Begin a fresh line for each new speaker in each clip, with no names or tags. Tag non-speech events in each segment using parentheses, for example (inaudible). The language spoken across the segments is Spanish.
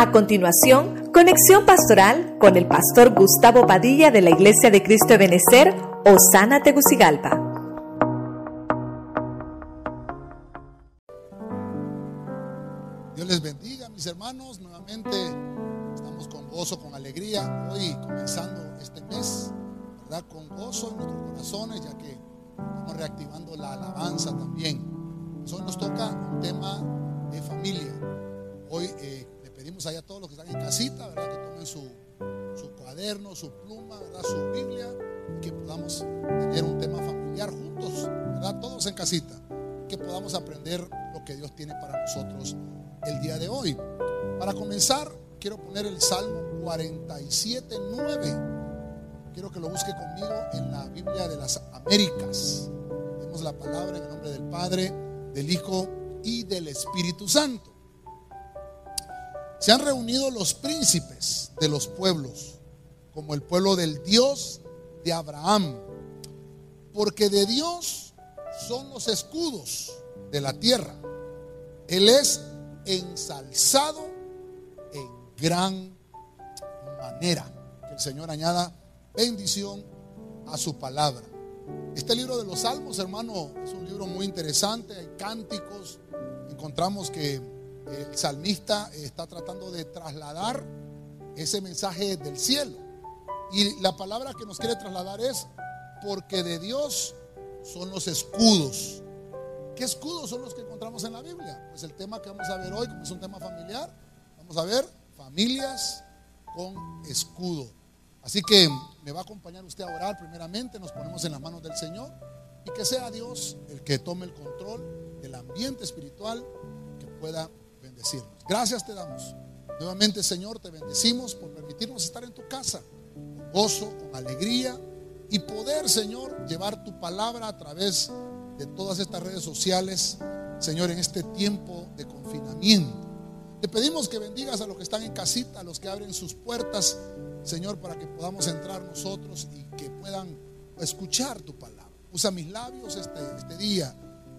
A continuación, conexión pastoral con el pastor Gustavo Padilla de la Iglesia de Cristo de Benecer, Osana Tegucigalpa.
Dios les bendiga, mis hermanos. Nuevamente estamos con gozo, con alegría. Hoy comenzando este mes, ¿verdad? Con gozo en nuestros corazones, ya que estamos reactivando la alabanza también. Hoy nos toca un tema de familia. Hoy eh, pedimos allá a todos los que están en casita, ¿verdad? Que tomen su, su cuaderno, su pluma, ¿verdad? Su Biblia, que podamos tener un tema familiar juntos, ¿verdad? Todos en casita. Que podamos aprender lo que Dios tiene para nosotros el día de hoy. Para comenzar, quiero poner el Salmo 47, 9. Quiero que lo busque conmigo en la Biblia de las Américas. Tenemos la palabra en el nombre del Padre, del Hijo y del Espíritu Santo. Se han reunido los príncipes de los pueblos, como el pueblo del Dios de Abraham, porque de Dios son los escudos de la tierra. Él es ensalzado en gran manera. Que el Señor añada bendición a su palabra. Este libro de los Salmos, hermano, es un libro muy interesante. Hay cánticos. Encontramos que el salmista está tratando de trasladar ese mensaje del cielo. Y la palabra que nos quiere trasladar es, porque de Dios son los escudos. ¿Qué escudos son los que encontramos en la Biblia? Pues el tema que vamos a ver hoy, como es un tema familiar, vamos a ver familias con escudo. Así que me va a acompañar usted a orar primeramente, nos ponemos en las manos del Señor y que sea Dios el que tome el control del ambiente espiritual que pueda bendecirnos. Gracias te damos. Nuevamente, Señor, te bendecimos por permitirnos estar en tu casa con gozo, con alegría y poder, Señor, llevar tu palabra a través de todas estas redes sociales, Señor, en este tiempo de confinamiento. Te pedimos que bendigas a los que están en casita, a los que abren sus puertas, Señor, para que podamos entrar nosotros y que puedan escuchar tu palabra. Usa mis labios este, este día,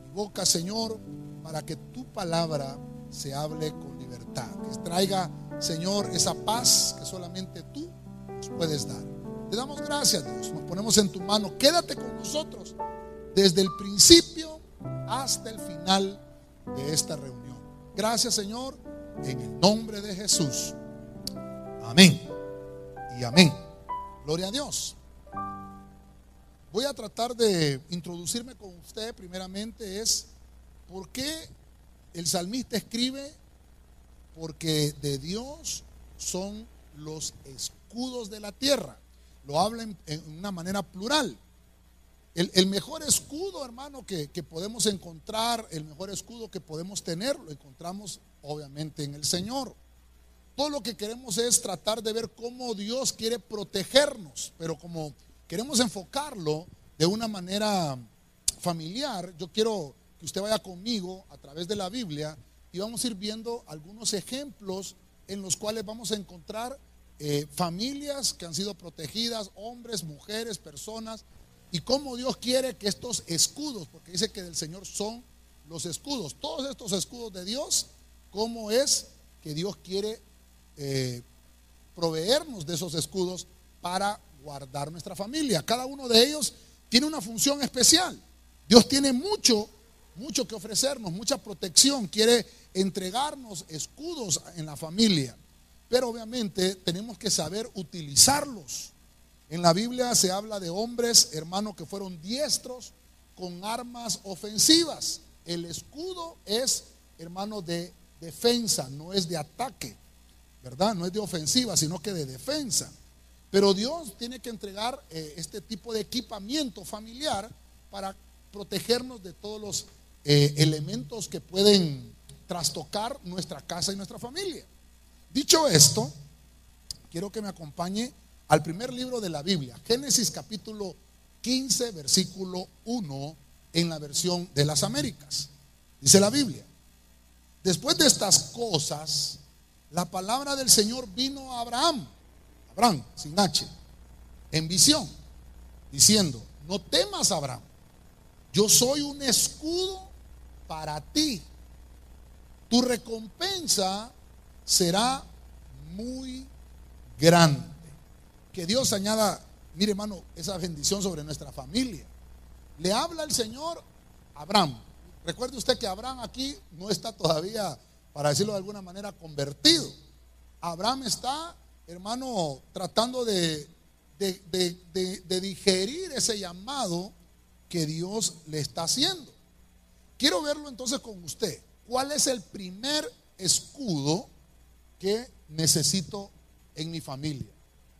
mi boca, Señor, para que tu palabra se hable con libertad. Que traiga, Señor, esa paz que solamente tú nos puedes dar. Te damos gracias, Dios. Nos ponemos en tu mano. Quédate con nosotros desde el principio hasta el final de esta reunión. Gracias, Señor, en el nombre de Jesús. Amén. Y amén. Gloria a Dios. Voy a tratar de introducirme con usted primeramente es por qué el salmista escribe porque de Dios son los escudos de la tierra. Lo habla en, una manera plural. El, mejor escudo, hermano, que, que, podemos encontrar, el mejor escudo que podemos tener, lo encontramos obviamente en el Señor. Todo lo que queremos es tratar de ver cómo Dios quiere protegernos, pero como queremos enfocarlo de una manera familiar, yo quiero que usted vaya conmigo a través de la Biblia y vamos a ir viendo algunos ejemplos en los cuales vamos a encontrar eh, familias que han sido protegidas, hombres, mujeres, personas, y cómo Dios quiere que estos escudos, porque dice que del Señor son los escudos, todos estos escudos de Dios, cómo es que Dios quiere eh, proveernos de esos escudos para guardar nuestra familia. Cada uno de ellos tiene una función especial. Dios tiene mucho mucho que ofrecernos, mucha protección, quiere entregarnos escudos en la familia. Pero obviamente tenemos que saber utilizarlos. En la Biblia se habla de hombres, hermanos, que fueron diestros con armas ofensivas. El escudo es, hermano, de defensa, no es de ataque, ¿verdad? No es de ofensiva, sino que de defensa. Pero Dios tiene que entregar eh, este tipo de equipamiento familiar para protegernos de todos los eh, elementos que pueden trastocar nuestra casa y nuestra familia. Dicho esto, quiero que me acompañe al primer libro de la Biblia, Génesis capítulo 15, versículo 1, en la versión de las Américas. Dice la Biblia, después de estas cosas, la palabra del Señor vino a Abraham, Abraham, sin H, en visión, diciendo, no temas, Abraham, yo soy un escudo para ti. Tu recompensa será muy grande. Que Dios añada, mire hermano, esa bendición sobre nuestra familia. Le habla el Señor Abraham. Recuerde usted que Abraham aquí no está todavía, para decirlo de alguna manera, convertido. Abraham está, hermano, tratando de, de, digerir ese llamado que Dios le está haciendo. Quiero verlo entonces con usted. ¿Cuál es el primer escudo que necesito en mi familia?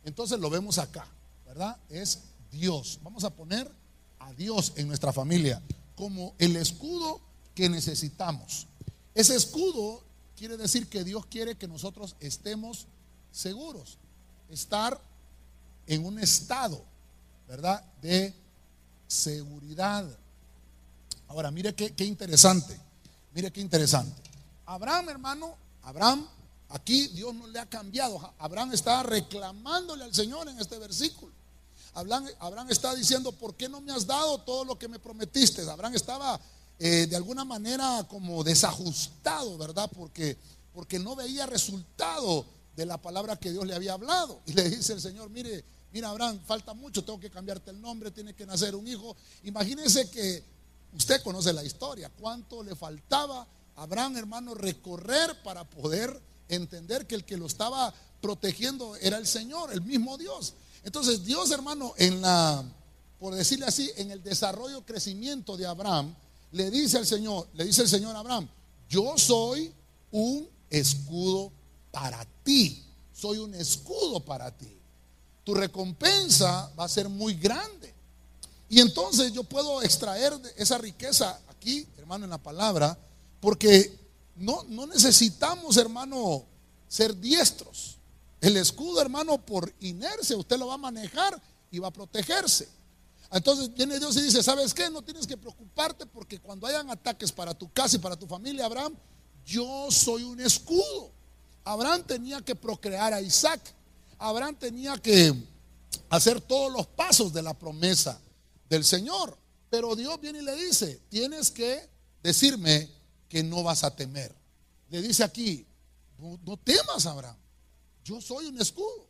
Entonces lo vemos acá, ¿verdad? Es Dios. Vamos a poner a Dios en nuestra familia como el escudo que necesitamos. Ese escudo quiere decir que Dios quiere que nosotros estemos seguros, estar en un estado, ¿verdad? De seguridad. Ahora, mire qué, interesante, mire qué interesante. Abraham, hermano, Abraham, aquí Dios no le ha cambiado. Abraham está reclamándole al Señor en este versículo. Abraham, Abraham está diciendo, ¿por qué no me has dado todo lo que me prometiste? Abraham estaba eh, de alguna manera como desajustado, ¿verdad? Porque, porque no veía resultado de la palabra que Dios le había hablado. Y le dice el Señor, mire, mira Abraham, falta mucho, tengo que cambiarte el nombre, tiene que nacer un hijo. Imagínense que usted conoce la historia, cuánto le faltaba a Abraham, hermano, recorrer para poder entender que el que lo estaba protegiendo era el Señor, el mismo Dios. Entonces Dios, hermano, en la, por decirle así, en el desarrollo, crecimiento de Abraham, le dice al Señor, le dice el Señor a Abraham, yo soy un escudo para ti, soy un escudo para ti. Tu recompensa va a ser muy grande. Y entonces yo puedo extraer esa riqueza aquí, hermano, en la palabra, porque no, no necesitamos, hermano, ser diestros. El escudo, hermano, por inercia, usted lo va a manejar y va a protegerse. Entonces viene Dios y dice, ¿sabes qué? No tienes que preocuparte porque cuando hayan ataques para tu casa y para tu familia, Abraham, yo soy un escudo. Abraham tenía que procrear a Isaac. Abraham tenía que hacer todos los pasos de la promesa del Señor. Pero Dios viene y le dice, tienes que decirme que no vas a temer. Le dice aquí, no, temas, Abraham. Yo soy un escudo.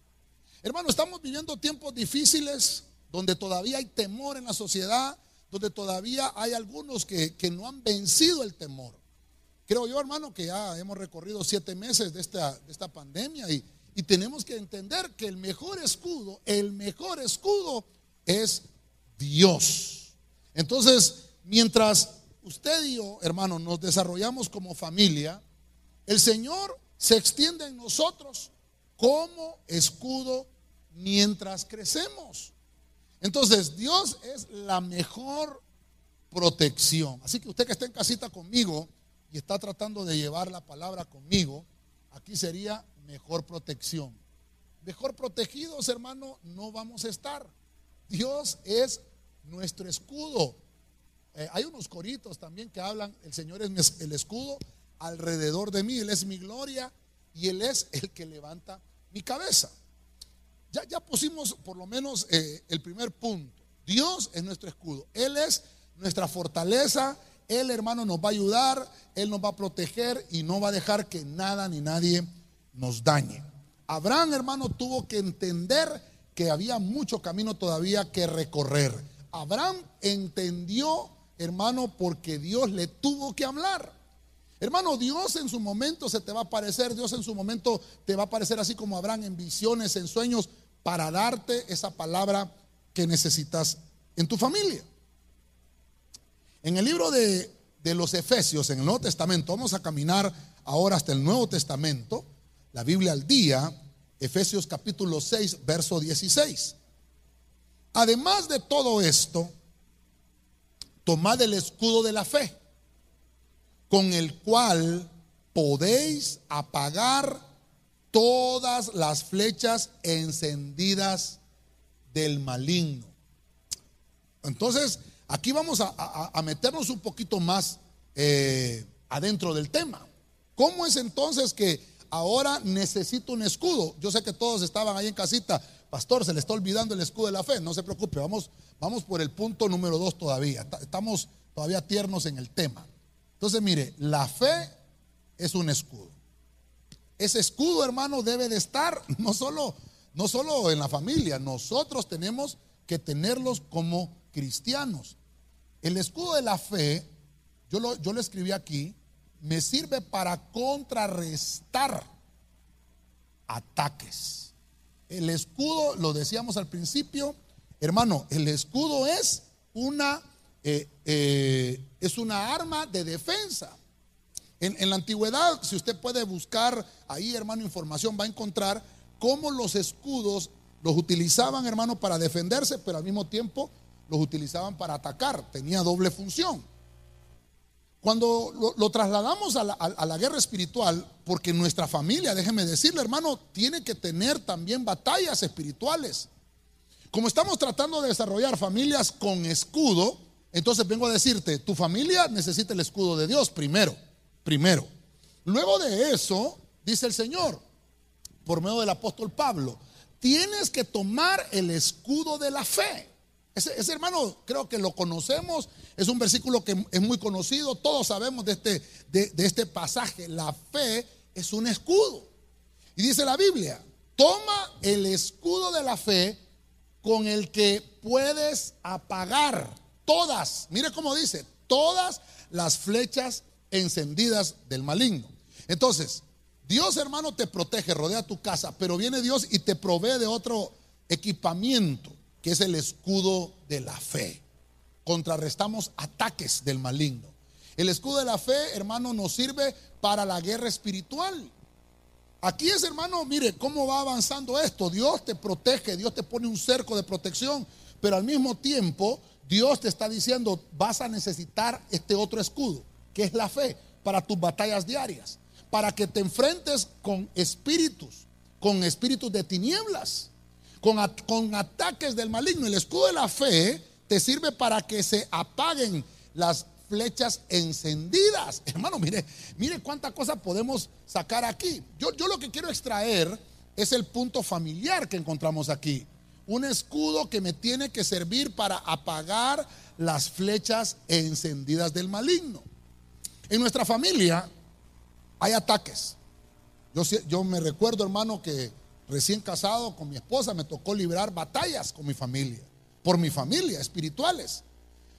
Hermano, estamos viviendo tiempos difíciles donde todavía hay temor en la sociedad, donde todavía hay algunos que, no han vencido el temor. Creo yo, hermano, que ya hemos recorrido siete meses de esta, de esta pandemia y, y tenemos que entender que el mejor escudo, el mejor escudo es Dios. Entonces, mientras usted y yo, hermano, nos desarrollamos como familia, el Señor se extiende en nosotros como escudo mientras crecemos. Entonces, Dios es la mejor protección. Así que usted que está en casita conmigo y está tratando de llevar la palabra conmigo, aquí sería mejor protección. Mejor protegidos, hermano, no vamos a estar. Dios es nuestro escudo. Eh, hay unos coritos también que hablan, el Señor es el escudo alrededor de mí, Él es mi gloria y Él es el que levanta mi cabeza. Ya, pusimos por lo menos eh, el primer punto. Dios es nuestro escudo. Él es nuestra fortaleza. Él, hermano, nos va a ayudar. Él nos va a proteger y no va a dejar que nada ni nadie nos dañe. Abraham, hermano, tuvo que entender que había mucho camino todavía que recorrer. Abraham entendió, hermano, porque Dios le tuvo que hablar. Hermano, Dios en su momento se te va a aparecer, Dios en su momento te va a aparecer así como Abraham en visiones, en sueños, para darte esa palabra que necesitas en tu familia. En el libro de, los Efesios, en el Nuevo Testamento, vamos a caminar ahora hasta el Nuevo Testamento, la Biblia al día, Efesios capítulo 6, verso 16. Además de todo esto, tomad el escudo de la fe, con el cual podéis apagar todas las flechas encendidas del maligno. Entonces, aquí vamos a, meternos un poquito más eh, adentro del tema. ¿Cómo es entonces que ahora necesito un escudo? Yo sé que todos estaban ahí en casita. Pastor, se le está olvidando el escudo de la fe. No se preocupe, vamos, vamos por el punto número dos todavía. Estamos todavía tiernos en el tema. Entonces, mire, la fe es un escudo. ese escudo, hermano, debe de estar (laughs) no solo, no solo en la familia, nosotros tenemos que tenerlos como cristianos. El escudo de la fe, yo lo, yo lo escribí aquí, me sirve para contrarrestar ataques. El escudo, lo decíamos al principio, hermano, el escudo es una, eh, eh, es una arma de defensa. En, en, la antigüedad, si usted puede buscar ahí, hermano, información, va a encontrar cómo los escudos los utilizaban, hermano, para defenderse, pero al mismo tiempo los utilizaban para atacar. Tenía doble función. Cuando lo, trasladamos a la, guerra espiritual, porque nuestra familia, déjeme decirle, hermano, tiene que tener también batallas espirituales. Como estamos tratando de desarrollar familias con escudo, entonces vengo a decirte, tu familia necesita el escudo de Dios primero, primero. Luego de eso, dice el Señor, por medio del apóstol Pablo, tienes que tomar el escudo de la fe. Ese, hermano creo que lo conocemos, es un versículo que es muy conocido, todos sabemos de este, de, este pasaje, la fe es un escudo. Y dice la Biblia, toma el escudo de la fe con el que puedes apagar todas, mire cómo dice, todas las flechas encendidas del maligno. Entonces, Dios hermano te protege, rodea tu casa, pero viene Dios y te provee de otro equipamiento que es el escudo de la fe. Contrarrestamos ataques del maligno. El escudo de la fe, hermano, nos sirve para la guerra espiritual. Aquí es, hermano, mire cómo va avanzando esto. Dios te protege, Dios te pone un cerco de protección, pero al mismo tiempo Dios te está diciendo, vas a necesitar este otro escudo, que es la fe, para tus batallas diarias, para que te enfrentes con espíritus, con espíritus de tinieblas con, ataques del maligno. El escudo de la fe te sirve para que se apaguen las flechas encendidas. (laughs) Hermano, mire, mire cuánta cosa podemos sacar aquí. Yo, yo lo que quiero extraer es el punto familiar que encontramos aquí. Un escudo que me tiene que servir para apagar las flechas encendidas del maligno. En nuestra familia hay ataques. Yo, yo me recuerdo, hermano, que recién casado con mi esposa, me tocó librar batallas con mi familia, por mi familia, espirituales.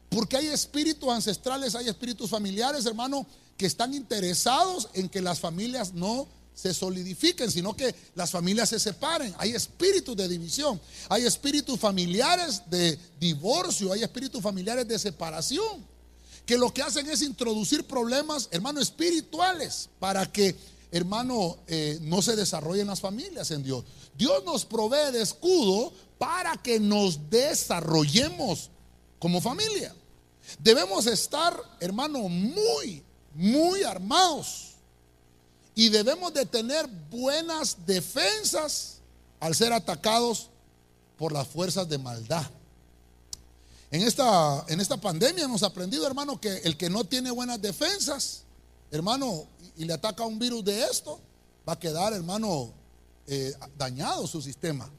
Porque hay espíritus ancestrales, hay espíritus familiares, hermano, que están interesados en que las familias no se solidifiquen, sino que las familias se separen. Hay espíritus de división, hay espíritus familiares de divorcio, hay espíritus familiares de separación, que lo que hacen es introducir problemas, hermano, espirituales, para que hermano, eh, no se desarrollen las familias en Dios. Dios nos provee de escudo para que nos desarrollemos como familia. Debemos estar, hermano, muy, muy armados. Y debemos de tener buenas defensas al ser atacados por las fuerzas de maldad. En esta, en esta pandemia hemos aprendido, hermano, que el que no tiene buenas defensas, hermano, y le ataca un virus de esto, va a quedar, hermano, eh, dañado su sistema.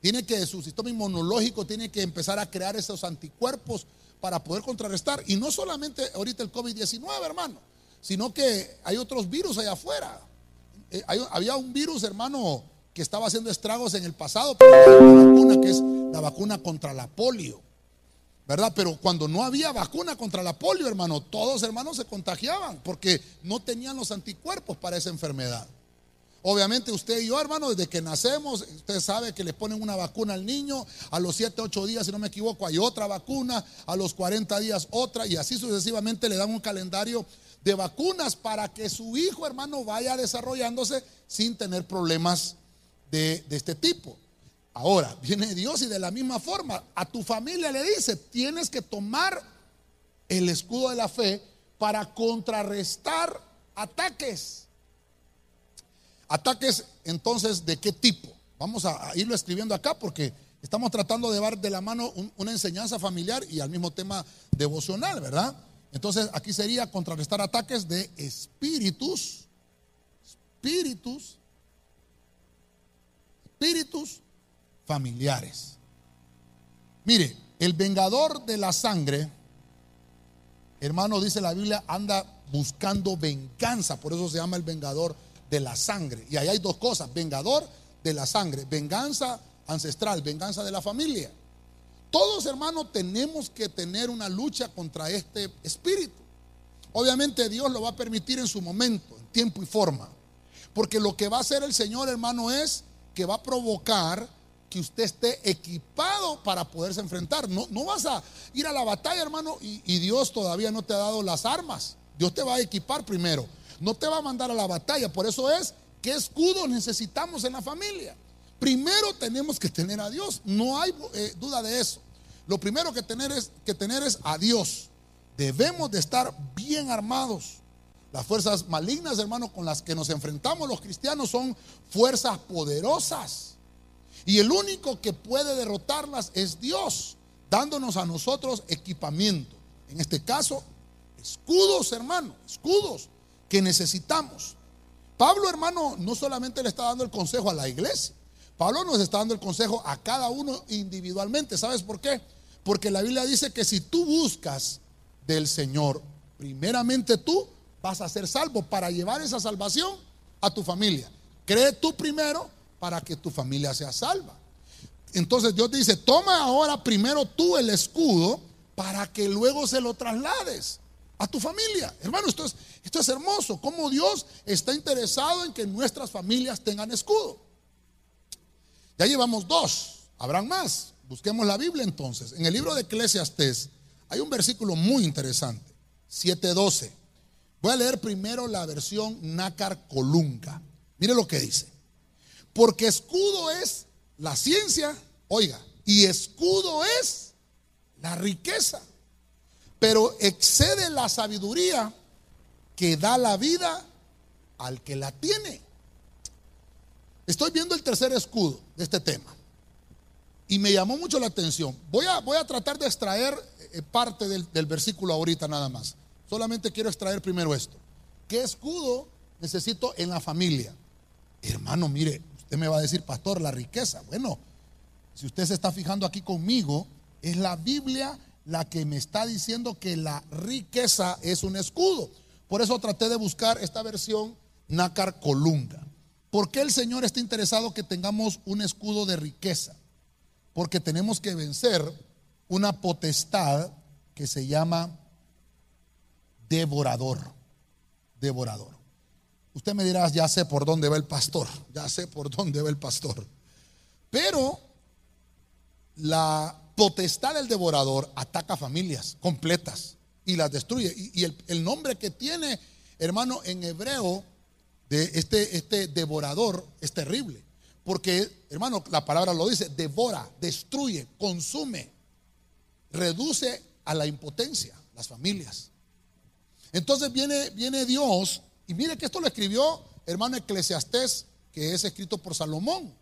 Tiene que, su sistema inmunológico tiene que empezar a crear esos anticuerpos para poder contrarrestar. Y no solamente ahorita el COVID-19, hermano, sino que hay otros virus allá afuera. Eh, había un virus, hermano, que estaba haciendo estragos en el pasado, pero vacuna que es la vacuna contra la polio. ¿Verdad? Pero cuando no había vacuna contra la polio, hermano, todos hermanos se contagiaban porque no tenían los anticuerpos para esa enfermedad. Obviamente usted y yo, hermano, desde que nacemos, usted sabe que le ponen una vacuna al niño, a los 7, 8 días, si no me equivoco, hay otra vacuna, a los 40 días otra, y así sucesivamente le dan un calendario de vacunas para que su hijo, hermano, vaya desarrollándose sin tener problemas de, de este tipo. Ahora, viene Dios y de la misma forma a tu familia le dice, tienes que tomar el escudo de la fe para contrarrestar ataques. Ataques entonces, ¿de qué tipo? Vamos a, irlo escribiendo acá porque estamos tratando de dar de la mano una enseñanza familiar y al mismo tema devocional, ¿verdad? Entonces aquí sería contrarrestar ataques de espíritus, espíritus, espíritus familiares. Mire, el vengador de la sangre, hermano, dice la Biblia, anda buscando venganza, por eso se llama el vengador de la sangre. Y ahí hay dos cosas, vengador de la sangre, venganza ancestral, venganza de la familia. Todos hermanos tenemos que tener una lucha contra este espíritu. Obviamente Dios lo va a permitir en su momento, en tiempo y forma. Porque lo que va a hacer el Señor, hermano, es que va a provocar que usted esté equipado para poderse enfrentar. No, no vas a ir a la batalla, hermano, y, Dios todavía no te ha dado las armas. Dios te va a equipar primero. No te va a mandar a la batalla. Por eso es que escudos necesitamos en la familia. Primero tenemos que tener a Dios. No hay eh, duda de eso. Lo primero que tener, es, que tener es a Dios. Debemos de estar bien armados. Las fuerzas malignas, hermano, con las que nos enfrentamos los cristianos son fuerzas poderosas. Y el único que puede derrotarlas es Dios, dándonos a nosotros equipamiento. En este caso, escudos, hermano, escudos que necesitamos. Pablo, hermano, no solamente le está dando el consejo a la iglesia, Pablo nos está dando el consejo a cada uno individualmente. ¿Sabes por qué? Porque la Biblia dice que si tú buscas del Señor, primeramente tú vas a ser salvo para llevar esa salvación a tu familia. Cree tú primero para que tu familia sea salva. Entonces Dios dice, toma ahora primero tú el escudo para que luego se lo traslades a tu familia. Hermano, esto es, esto es hermoso, cómo Dios está interesado en que nuestras familias tengan escudo. Ya llevamos dos, habrán más. Busquemos la Biblia entonces. En el libro de Eclesiastes hay un versículo muy interesante, 7.12. Voy a leer primero la versión Nácar Colunga. Mire lo que dice. Porque escudo es la ciencia, oiga, y escudo es la riqueza. Pero excede la sabiduría que da la vida al que la tiene. Estoy viendo el tercer escudo de este tema y me llamó mucho la atención. Voy a, voy a tratar de extraer eh, parte del, del versículo ahorita nada más. Solamente quiero extraer primero esto. ¿Qué escudo necesito en la familia? Hermano, mire, usted me va a decir, pastor, la riqueza. Bueno, si usted se está fijando aquí conmigo, es la Biblia la que me está diciendo que la riqueza es un escudo. Por eso traté de buscar esta versión Nácar Colunga. ¿Por qué el Señor está interesado que tengamos un escudo de riqueza? Porque tenemos que vencer una potestad que se llama devorador. Devorador. Usted me dirá, ya sé por dónde va el pastor, ya sé por dónde va el pastor. Pero la potestad del devorador ataca familias completas y las destruye. Y, el, el nombre que tiene, hermano, en hebreo de este, este devorador es terrible. Porque, hermano, la palabra lo dice, devora, destruye, consume, reduce a la impotencia las familias. Entonces viene, viene Dios, y mire que esto lo escribió hermano Eclesiastés, que es escrito por Salomón.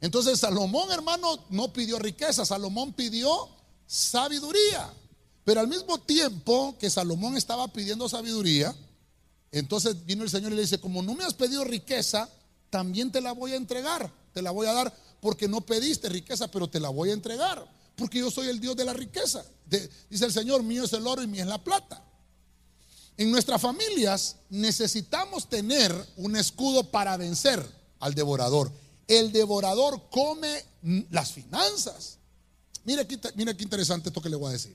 Entonces Salomón, hermano, no pidió riqueza, Salomón pidió sabiduría. Pero al mismo tiempo que Salomón estaba pidiendo sabiduría, entonces vino el Señor y le dice, como no me has pedido riqueza, también te la voy a entregar, te la voy a dar, porque no pediste riqueza, pero te la voy a entregar, porque yo soy el Dios de la riqueza. dice el Señor, mío es el oro y mío es la plata. En nuestras familias necesitamos tener un escudo para vencer al devorador. El devorador come las finanzas. Mira qué interesante esto que le voy a decir.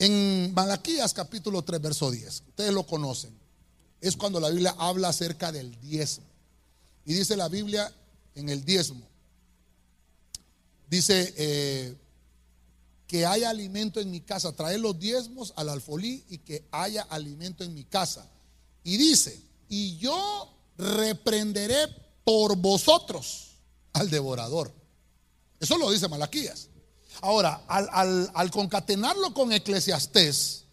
En Malaquías capítulo 3, verso 10, ustedes lo conocen, es cuando la Biblia habla acerca del diezmo. Y dice la Biblia en el diezmo, dice eh, que haya alimento en mi casa, traer los diezmos al alfolí y que haya alimento en mi casa. Y dice, y yo reprenderé por vosotros al devorador. Eso lo dice Malaquías. Ahora, al, concatenarlo con Eclesiastés,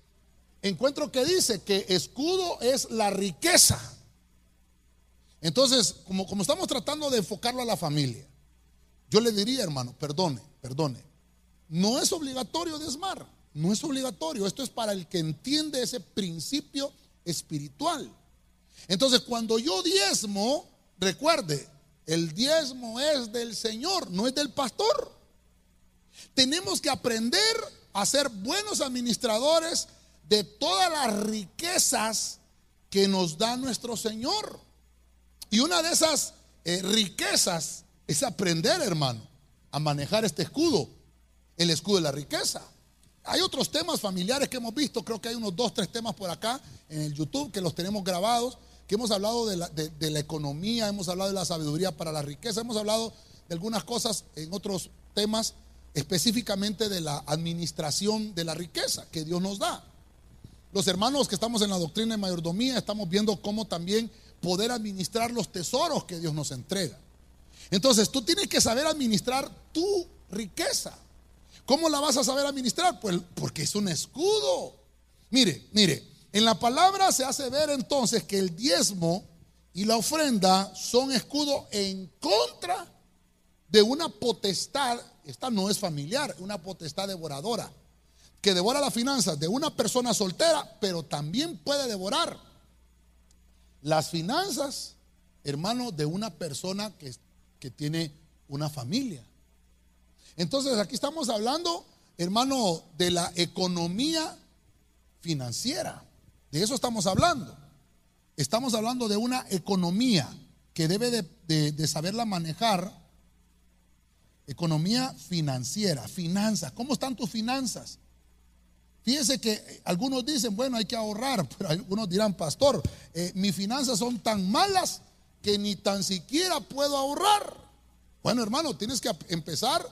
encuentro que dice que escudo es la riqueza. Entonces, como, como estamos tratando de enfocarlo a la familia, yo le diría, hermano, perdone, perdone, no es obligatorio desmar, no es obligatorio, esto es para el que entiende ese principio espiritual. Entonces, cuando yo diezmo, recuerde, el diezmo es del Señor, no es del pastor. Tenemos que aprender a ser buenos administradores de todas las riquezas que nos da nuestro Señor. Y una de esas eh, riquezas es aprender, hermano, a manejar este escudo, el escudo de la riqueza. Hay otros temas familiares que hemos visto, creo que hay unos dos, tres temas por acá en el YouTube que los tenemos grabados, que hemos hablado de la, de la economía, hemos hablado de la sabiduría para la riqueza, hemos hablado de algunas cosas en otros temas, específicamente de la administración de la riqueza que Dios nos da. Los hermanos que estamos en la doctrina de mayordomía estamos viendo cómo también poder administrar los tesoros que Dios nos entrega. Entonces, tú tienes que saber administrar tu riqueza. ¿Cómo la vas a saber administrar? Pues porque es un escudo. Mire, mire, en la palabra se hace ver entonces que el diezmo y la ofrenda son escudo en contra de una potestad, esta no es familiar, una potestad devoradora, que devora las finanzas de una persona soltera, pero también puede devorar las finanzas, hermano, de una persona que, que tiene una familia. Entonces aquí estamos hablando, hermano, de la economía financiera. De eso estamos hablando. Estamos hablando de una economía que debe de, saberla manejar. Economía financiera, finanzas. ¿Cómo están tus finanzas? Fíjese que algunos dicen, bueno, hay que ahorrar, (laughs) pero algunos dirán, pastor, eh, mis finanzas son tan malas que ni tan siquiera puedo ahorrar. Bueno, hermano, tienes que empezar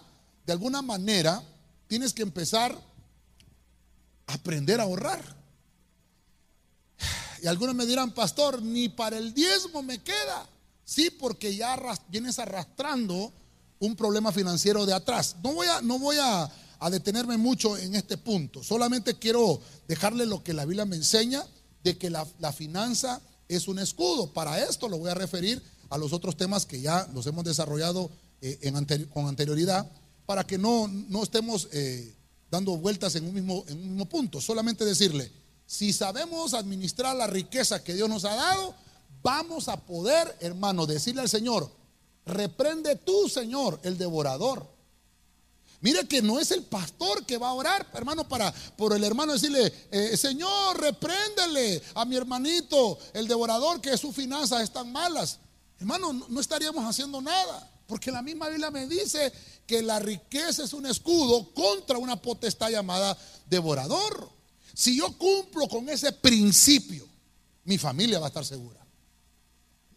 de alguna manera, tienes que empezar a aprender a ahorrar. Y algunos me dirán, pastor, ni para el diezmo me queda. Sí, porque ya vienes arrastrando un problema financiero de atrás. No voy a, no voy a, detenerme mucho en este punto. Solamente quiero dejarle lo que la Biblia me enseña de que la, finanza es un escudo. Para esto lo voy a referir a los otros temas que ya los hemos desarrollado eh, con anterioridad para que no, no estemos eh, dando vueltas en un, mismo, en un mismo punto. Solamente decirle, si sabemos administrar la riqueza que Dios nos ha dado, vamos a poder, hermano, decirle al Señor, reprende tú, Señor, el devorador. Mire que no es el pastor que va a orar, hermano, para por el hermano decirle, eh, Señor, repréndele a mi hermanito, el devorador, que sus finanzas están malas. Hermano, no estaríamos haciendo nada. Porque la misma Biblia me dice que la riqueza es un escudo contra una potestad llamada devorador. Si yo cumplo con ese principio, mi familia va a estar segura.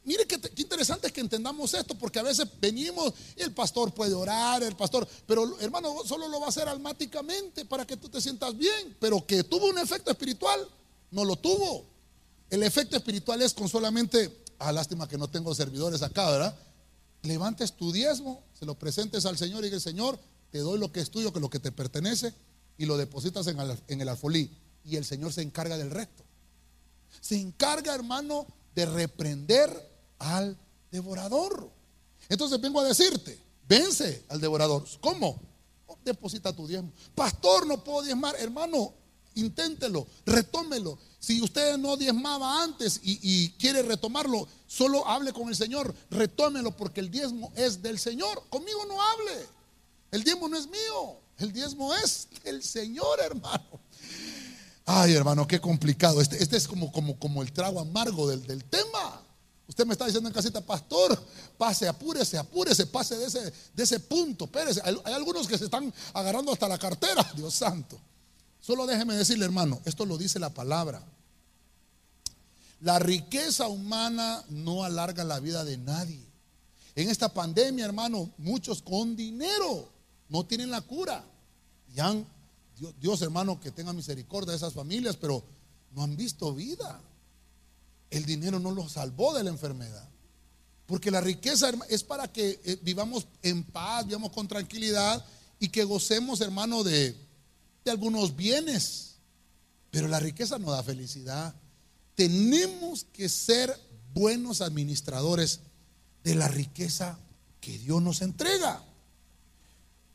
Mire qué, interesante es que entendamos esto, porque a veces venimos y el pastor puede orar, el pastor, pero hermano, solo lo va a hacer almáticamente para que tú te sientas bien, pero que tuvo un efecto espiritual, no lo tuvo. El efecto espiritual es con solamente, ah, lástima que no tengo servidores acá, ¿verdad? Levantes tu diezmo, se lo presentes al Señor y el Señor, te doy lo que es tuyo, que lo que te pertenece, y lo depositas en el, en el alfolí. Y el Señor se encarga del resto. Se encarga, hermano, de reprender al devorador. Entonces vengo a decirte, vence al devorador. ¿Cómo? Deposita tu diezmo. Pastor, no puedo diezmar. Hermano, inténtelo, retómelo. Si usted no diezmaba antes y, quiere retomarlo, solo hable con el Señor, retómelo porque el diezmo es del Señor. Conmigo no hable. El diezmo no es mío, el diezmo es del Señor, hermano. Ay, hermano, qué complicado. Este, este es como, como, como el trago amargo del, del tema. Usted me está diciendo en casita, pastor, pase, apúrese, apúrese, pase de ese, de ese punto, espérese. hay algunos que se están agarrando hasta la cartera, (laughs) Dios santo. Solo déjeme decirle, hermano, esto lo dice la palabra. La riqueza humana no alarga la vida de nadie. En esta pandemia, hermano, muchos con dinero no tienen la cura. Y han, Dios, hermano, que tenga misericordia de esas familias, pero no han visto vida. El dinero no los salvó de la enfermedad. Porque la riqueza es para que eh, vivamos en paz, vivamos con tranquilidad y que gocemos, hermano, de, algunos bienes, pero la riqueza no da felicidad. Tenemos que ser buenos administradores de la riqueza que Dios nos entrega.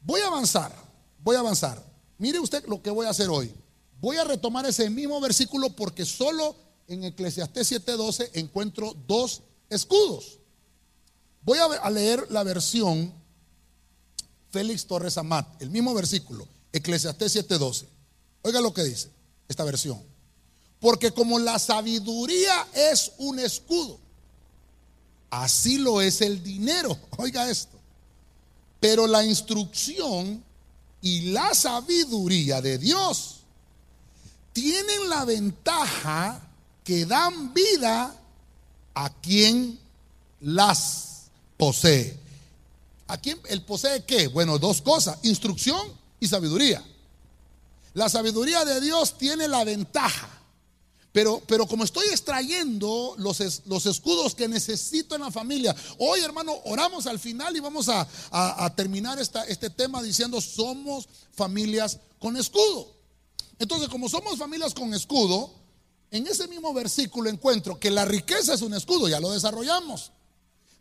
Voy a avanzar, voy a avanzar. Mire usted lo que voy a hacer hoy. Voy a retomar ese mismo versículo porque solo en Eclesiastés 7:12 encuentro dos escudos. Voy a leer la versión Félix Torres Amat, el mismo versículo. Eclesiastés 7:12. Oiga lo que dice esta versión. Porque como la sabiduría es un escudo, así lo es el dinero. (laughs) Oiga esto. Pero la instrucción y la sabiduría de Dios tienen la ventaja que dan vida a quien las posee. ¿A quién el posee qué? Bueno, dos cosas, instrucción y sabiduría. La sabiduría de Dios tiene la ventaja. Pero, pero como estoy extrayendo los, los, escudos que necesito en la familia, hoy hermano, oramos al final y vamos a, a terminar esta, este tema diciendo somos familias con escudo. Entonces, como somos familias con escudo, en ese mismo versículo encuentro que la riqueza es un escudo, ya lo desarrollamos.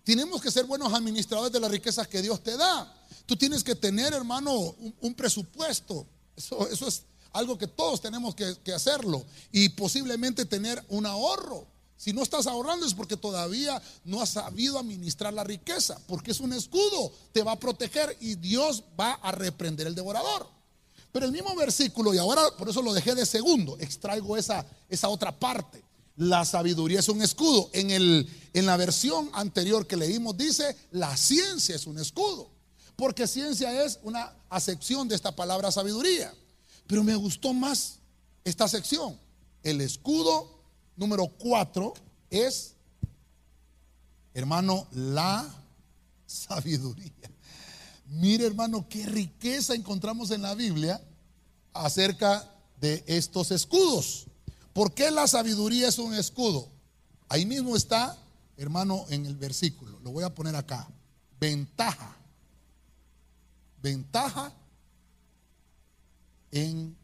Tenemos que ser buenos administradores de las riquezas que Dios te da. Tú tienes que tener, hermano, un, presupuesto. Eso, es algo que todos tenemos que, que hacerlo. Y posiblemente tener un ahorro. Si no estás ahorrando es porque todavía no has sabido administrar la riqueza, porque es un escudo, te va a proteger y Dios va a reprender el devorador. Pero el mismo versículo, y ahora por eso lo dejé de segundo, extraigo esa, esa otra parte. La sabiduría es un escudo. En, el, en la versión anterior que leímos dice, la ciencia es un escudo. Porque ciencia es una acepción de esta palabra sabiduría. Pero me gustó más esta sección. El escudo número cuatro es, hermano, la sabiduría. Mire, hermano, qué riqueza encontramos en la Biblia acerca de estos escudos. ¿Por qué la sabiduría es un escudo? Ahí mismo está, hermano, en el versículo. Lo voy a poner acá. Ventaja. Ventaja en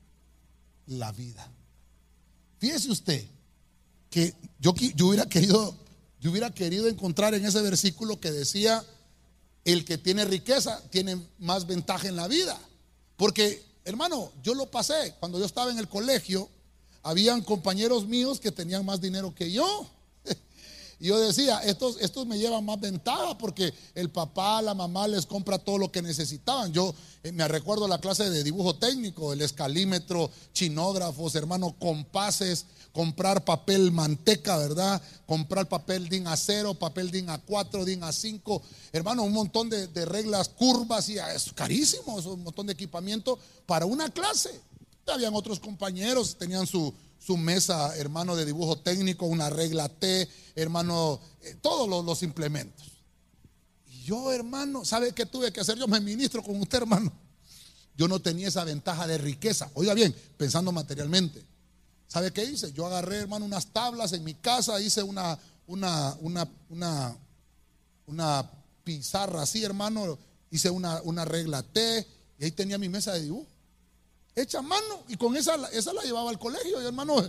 la vida. Fíjese usted que yo, yo, hubiera querido, yo hubiera querido encontrar en ese versículo que decía, el que tiene riqueza tiene más ventaja en la vida. Porque, hermano, yo lo pasé cuando yo estaba en el colegio habían compañeros míos que tenían más dinero que yo. Y yo decía, estos, estos me llevan más ventaja porque el papá, la mamá les compra todo lo que necesitaban. Yo eh, me recuerdo la clase de dibujo técnico, el escalímetro, chinógrafos, hermano, compases, comprar papel manteca, ¿verdad? Comprar papel DIN A0, papel DIN A4, DIN A5, hermano, un montón de, de reglas curvas y es carísimo, es un montón de equipamiento para una clase. Habían otros compañeros, tenían su, su mesa, hermano, de dibujo técnico, una regla T, hermano, eh, todos los, implementos. Y yo, hermano, ¿sabe qué tuve que hacer? Yo me ministro con usted, hermano. Yo no tenía esa ventaja de riqueza. Oiga bien, pensando materialmente. ¿Sabe qué hice? Yo agarré, hermano, unas tablas en mi casa, hice una, una, una, una, una pizarra así, hermano, hice una, una regla T y ahí tenía mi mesa de dibujo hecha mano. Y con esa, esa la llevaba al colegio. Y hermano,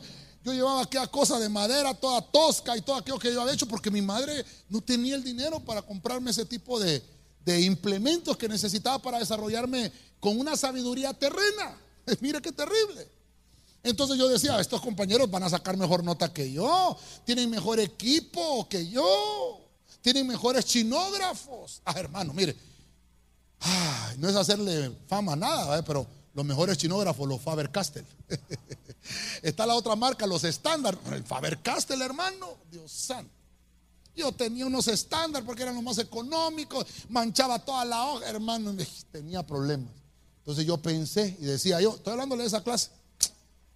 yo llevaba aquella cosa de madera toda tosca y todo aquello que yo había hecho porque mi madre no tenía el dinero para comprarme ese tipo de, de implementos que necesitaba para desarrollarme con una sabiduría terrena. (laughs) Mire qué terrible. Entonces yo decía, estos compañeros van a sacar mejor nota que yo, tienen mejor equipo que yo, tienen mejores chinógrafos. Ah, hermano, mire, no es hacerle fama nada, pero los mejores chinógrafos, los Faber Castell. (laughs) Está la otra marca, los estándar. El Faber Castell, hermano, Dios santo. Yo tenía unos estándar porque eran los más económicos, manchaba toda la hoja, hermano, tenía problemas. Entonces yo pensé y decía yo, estoy hablando de esa clase,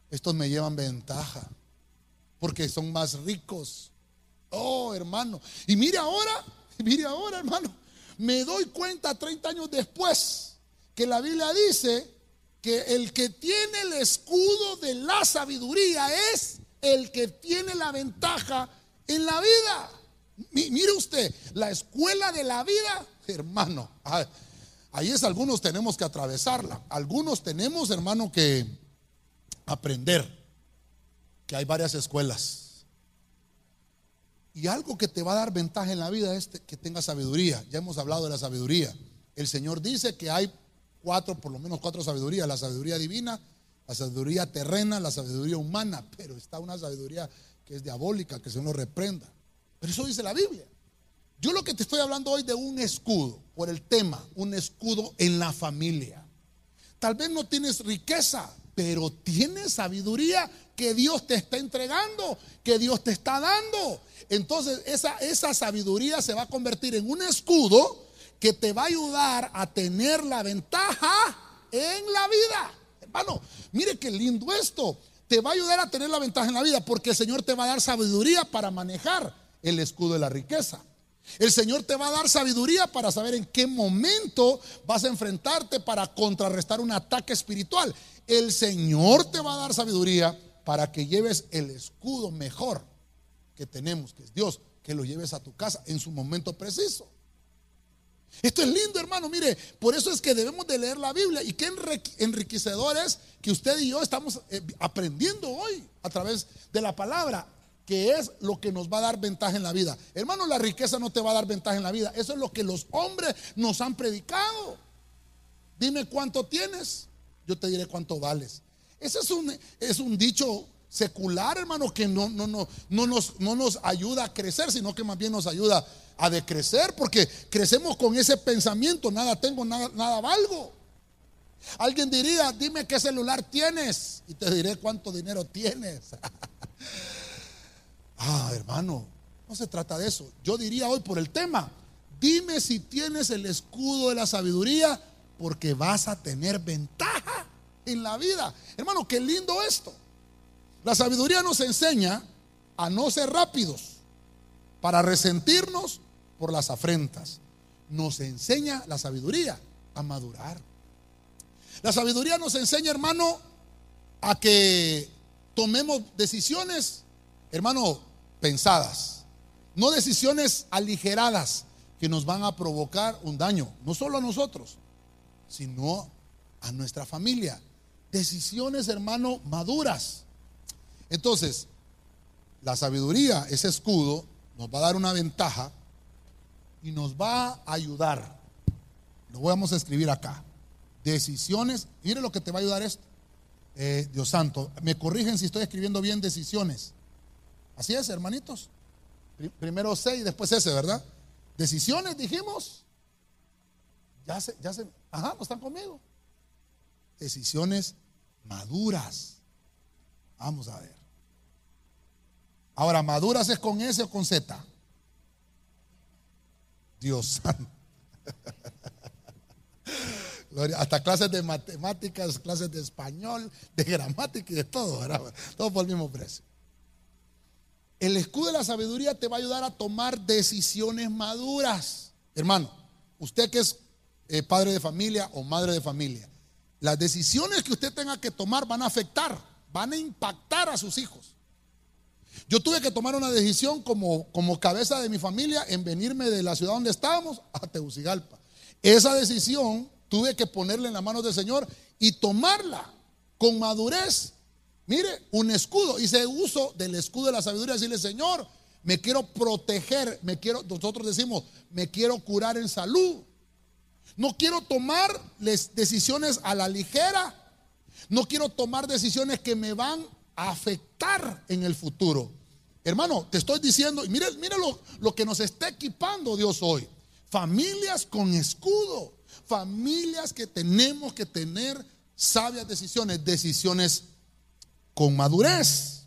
estos me llevan ventaja porque son más ricos. Oh, hermano. Y mire ahora, (laughs) mire ahora, hermano, me doy cuenta 30 años después que la Biblia dice que el que tiene el escudo de la sabiduría es el que tiene la ventaja en la vida. Mire usted, la escuela de la vida, hermano, ah, ahí es algunos tenemos que atravesarla, algunos tenemos, hermano, que aprender que hay varias escuelas. Y algo que te va a dar ventaja en la vida es que tengas sabiduría. Ya hemos hablado de la sabiduría. El Señor dice que hay cuatro, por lo menos cuatro sabidurías, la sabiduría divina, la sabiduría terrena, la sabiduría humana, pero está una sabiduría que es diabólica, que se nos reprenda. Pero eso dice la Biblia. Yo lo que te estoy hablando hoy de un escudo, por el tema, un escudo en la familia. Tal vez no tienes riqueza, pero tienes sabiduría que Dios te está entregando, que Dios te está dando. Entonces esa, esa sabiduría se va a convertir en un escudo que te va a ayudar a tener la ventaja en la vida. Hermano, mire qué lindo esto. Te va a ayudar a tener la ventaja en la vida porque el Señor te va a dar sabiduría para manejar el escudo de la riqueza. El Señor te va a dar sabiduría para saber en qué momento vas a enfrentarte para contrarrestar un ataque espiritual. El Señor te va a dar sabiduría para que lleves el escudo mejor que tenemos, que es Dios, que lo lleves a tu casa en su momento preciso. Esto es lindo, hermano. Mire, por eso es que debemos de leer la Biblia. Y qué enriquecedor es que usted y yo estamos eh, aprendiendo hoy a través de la palabra que es lo que nos va a dar ventaja en la vida. Hermano, la riqueza no te va a dar ventaja en la vida. Eso es lo que los hombres nos han predicado. Dime cuánto tienes, yo te diré cuánto vales. Ese es un, es un dicho secular, hermano, que no, no, no, no, nos, no nos ayuda a crecer, sino que más bien nos ayuda a decrecer, porque crecemos con ese pensamiento, nada tengo, nada, nada valgo. Alguien diría, dime qué celular tienes y te diré cuánto dinero tienes. (laughs) Ah, hermano, no se trata de eso. Yo diría hoy por el tema, dime si tienes el escudo de la sabiduría, porque vas a tener ventaja en la vida. Hermano, qué lindo esto. La sabiduría nos enseña a no ser rápidos para resentirnos por las afrentas. Nos enseña la sabiduría a madurar. La sabiduría nos enseña, hermano, a que tomemos decisiones, hermano, pensadas, no decisiones aligeradas que nos van a provocar un daño, no solo a nosotros, sino a nuestra familia. Decisiones, hermano, maduras. Entonces, la sabiduría, ese escudo, nos va a dar una ventaja y nos va a ayudar. Lo vamos a escribir acá. Decisiones, mire lo que te va a ayudar esto. Eh, Dios santo, me corrigen si estoy escribiendo bien decisiones. Así es, hermanitos. Primero C y después ese, ¿verdad? Decisiones, dijimos. Ya se, ya se, ajá, no están conmigo. Decisiones maduras. Vamos a ver. Ahora, maduras es con S o con Z. Dios santo. (laughs) Hasta clases de matemáticas, clases de español, de gramática y de todo, ¿verdad? Todo por el mismo precio. El escudo de la sabiduría te va a ayudar a tomar decisiones maduras. Hermano, usted que es eh, padre de familia o madre de familia, las decisiones que usted tenga que tomar van a afectar, van a impactar a sus hijos. Yo tuve que tomar una decisión como, como cabeza de mi familia en venirme de la ciudad donde estábamos a Tegucigalpa. Esa decisión tuve que ponerla en las manos del Señor y tomarla con madurez Mire, un escudo. Hice uso del escudo de la sabiduría. Decirle, Señor, me quiero proteger. Me quiero, nosotros decimos, me quiero curar en salud. No quiero tomar decisiones a la ligera. No quiero tomar decisiones que me van afectar en el futuro. Hermano, te estoy diciendo, mire, mire lo, lo que nos está equipando Dios hoy. Familias con escudo. Familias que tenemos que tener sabias decisiones, decisiones con madurez.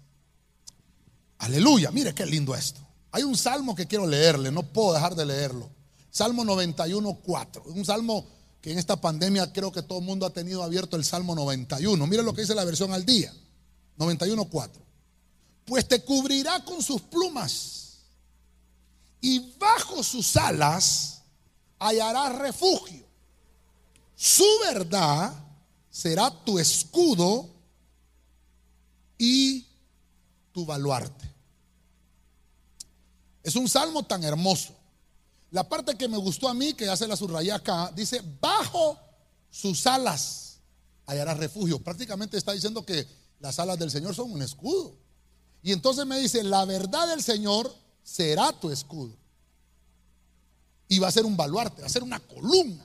Aleluya, mire qué lindo esto. Hay un salmo que quiero leerle, no puedo dejar de leerlo. Salmo 91, 4. Un salmo que en esta pandemia creo que todo el mundo ha tenido abierto el Salmo 91. Mire lo que dice la versión al día. 91, 4. Pues te cubrirá con sus plumas y bajo sus alas hallarás refugio. Su verdad será tu escudo y tu baluarte. Es un salmo tan hermoso. La parte que me gustó a mí, que hace la subrayé acá, dice, bajo sus alas hallará refugio. Prácticamente está diciendo que las alas del Señor son un escudo. Y entonces me dice, la verdad del Señor será tu escudo. Y va a ser un baluarte, va a ser una columna.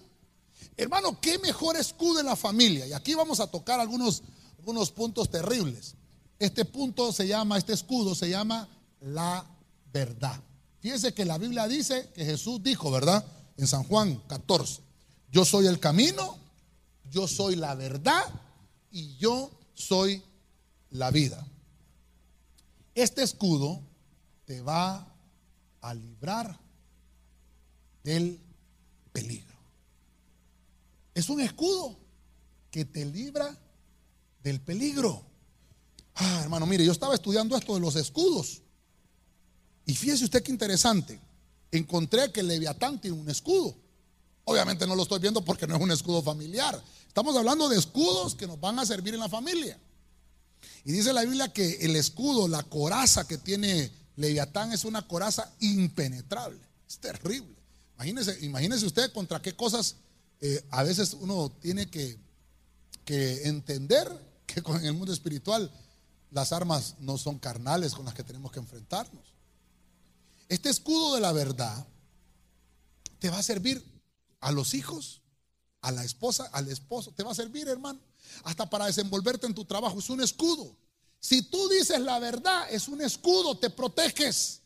Hermano, qué mejor escudo en la familia. Y aquí vamos a tocar algunos, algunos puntos terribles. Este punto se llama, este escudo se llama la verdad. Fíjense que la Biblia dice que Jesús dijo, ¿verdad? En San Juan 14, yo soy el camino, yo soy la verdad y yo soy la vida. Este escudo te va a librar del peligro. Es un escudo que te libra del peligro. Ah, hermano, mire, yo estaba estudiando esto de los escudos. Y fíjese usted qué interesante. Encontré que el Leviatán tiene un escudo. Obviamente no lo estoy viendo porque no es un escudo familiar. Estamos hablando de escudos que nos van a servir en la familia. Y dice la Biblia que el escudo, la coraza que tiene Leviatán es una coraza impenetrable. Es terrible. Imagínese, imagínese usted contra qué cosas eh, a veces uno tiene que, que entender que con el mundo espiritual las armas no son carnales con las que tenemos que enfrentarnos. Este escudo de la verdad te va a servir a los hijos, a la esposa, al esposo. Te va a servir, hermano, hasta para desenvolverte en tu trabajo. Es un escudo. Si tú dices la verdad, es un escudo, te proteges.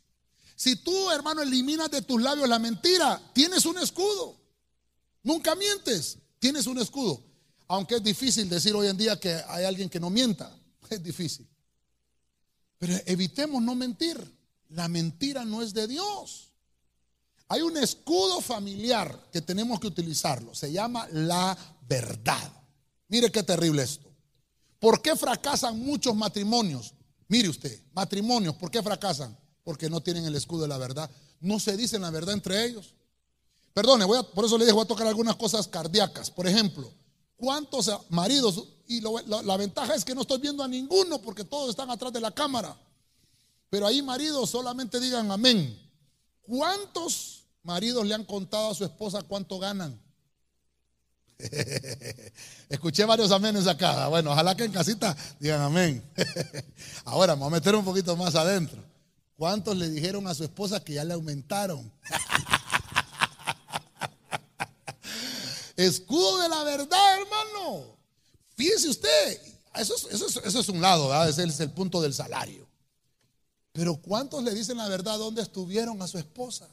Si tú, hermano, eliminas de tus labios la mentira, tienes un escudo. Nunca mientes, tienes un escudo. Aunque es difícil decir hoy en día que hay alguien que no mienta, (laughs) es difícil. Pero evitemos no mentir. La mentira no es de Dios. Hay un escudo familiar que tenemos que utilizarlo. Se llama la verdad. Mire qué terrible esto. ¿Por qué fracasan muchos matrimonios? Mire usted, matrimonios, ¿por qué fracasan? Porque no tienen el escudo de la verdad. No se dicen la verdad entre ellos. Perdone, voy a, por eso le dije, voy a tocar algunas cosas cardíacas. Por ejemplo, ¿cuántos maridos? Y la ventaja es que no estoy viendo a ninguno porque todos están atrás de la cámara. Pero ahí maridos solamente digan amén. ¿Cuántos maridos le han contado a su esposa cuánto ganan? (laughs) Escuché varios amenes acá. Bueno, ojalá que en casita digan amén. (laughs) Ahora, vamos a meter un poquito más adentro. ¿Cuántos le dijeron a su esposa que ya le aumentaron? (laughs) Escudo de la verdad, hermano. Fíjese usted, eso es, un lado, ¿verdad? ese es el punto del salario. Pero ¿cuántos le dicen la verdad dónde estuvieron a su esposa?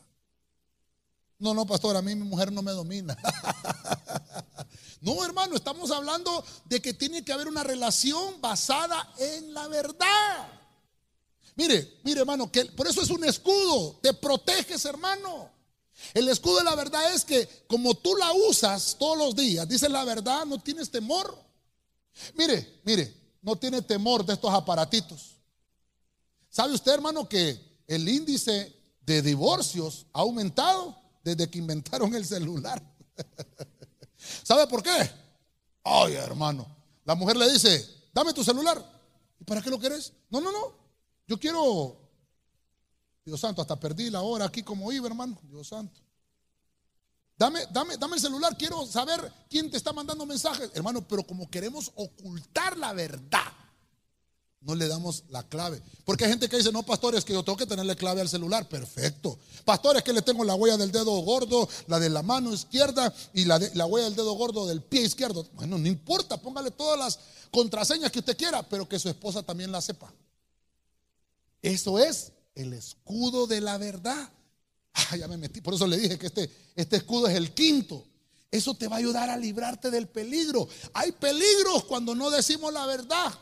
No, no, pastor, a mí mi mujer no me domina. No, hermano, estamos hablando de que tiene que haber una relación basada en la verdad. Mire, mire, hermano, que por eso es un escudo, te proteges, hermano. El escudo de la verdad es que como tú la usas todos los días, dices la verdad, no tienes temor. Mire, mire, no tiene temor de estos aparatitos. ¿Sabe usted, hermano, que el índice de divorcios ha aumentado desde que inventaron el celular? (laughs) ¿Sabe por qué? Ay, hermano, la mujer le dice, dame tu celular. ¿Y para qué lo querés? No, no, no. Yo quiero Dios santo, hasta perdí la hora aquí como iba, hermano. Dios santo. Dame, dame, dame el celular, quiero saber quién te está mandando mensajes. Hermano, pero como queremos ocultar la verdad, no le damos la clave. Porque hay gente que dice, no, pastores, que yo tengo que tenerle clave al celular. Perfecto. Pastores, que le tengo la huella del dedo gordo, la de la mano izquierda y la, de, la huella del dedo gordo del pie izquierdo. Bueno, no importa, póngale todas las contraseñas que usted quiera, pero que su esposa también la sepa. Eso es el escudo de la verdad. Ah, ya me metí, por eso le dije que este, este escudo es el quinto. Eso te va a ayudar a librarte del peligro. Hay peligros cuando no decimos la verdad.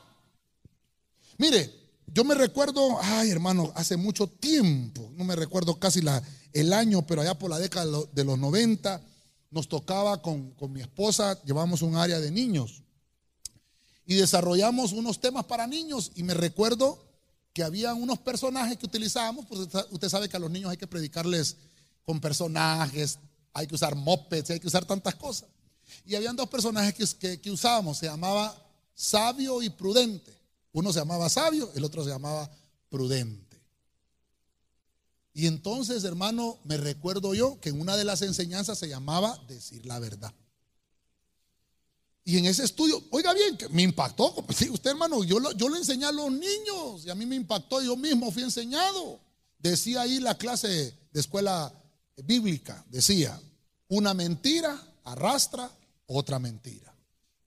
Mire, yo me recuerdo, ay hermano, hace mucho tiempo, no me recuerdo casi el año, pero allá por la década de los 90, nos tocaba con, con mi esposa, llevamos un área de niños y desarrollamos unos temas para niños y me recuerdo que había unos personajes que utilizábamos, pues usted sabe que a los niños hay que predicarles con personajes, hay que usar mopeds, hay que usar tantas cosas. Y habían dos personajes que, que, usábamos, se llamaba sabio y prudente. Uno se llamaba sabio, el otro se llamaba prudente. Y entonces, hermano, me recuerdo yo que en una de las enseñanzas se llamaba decir la verdad. Y en ese estudio, oiga bien, que me impactó. Sí, usted hermano, yo lo, yo le enseñé a los niños y a mí me impactó, yo mismo fui enseñado. Decía ahí la clase de escuela bíblica, decía, una mentira arrastra otra mentira.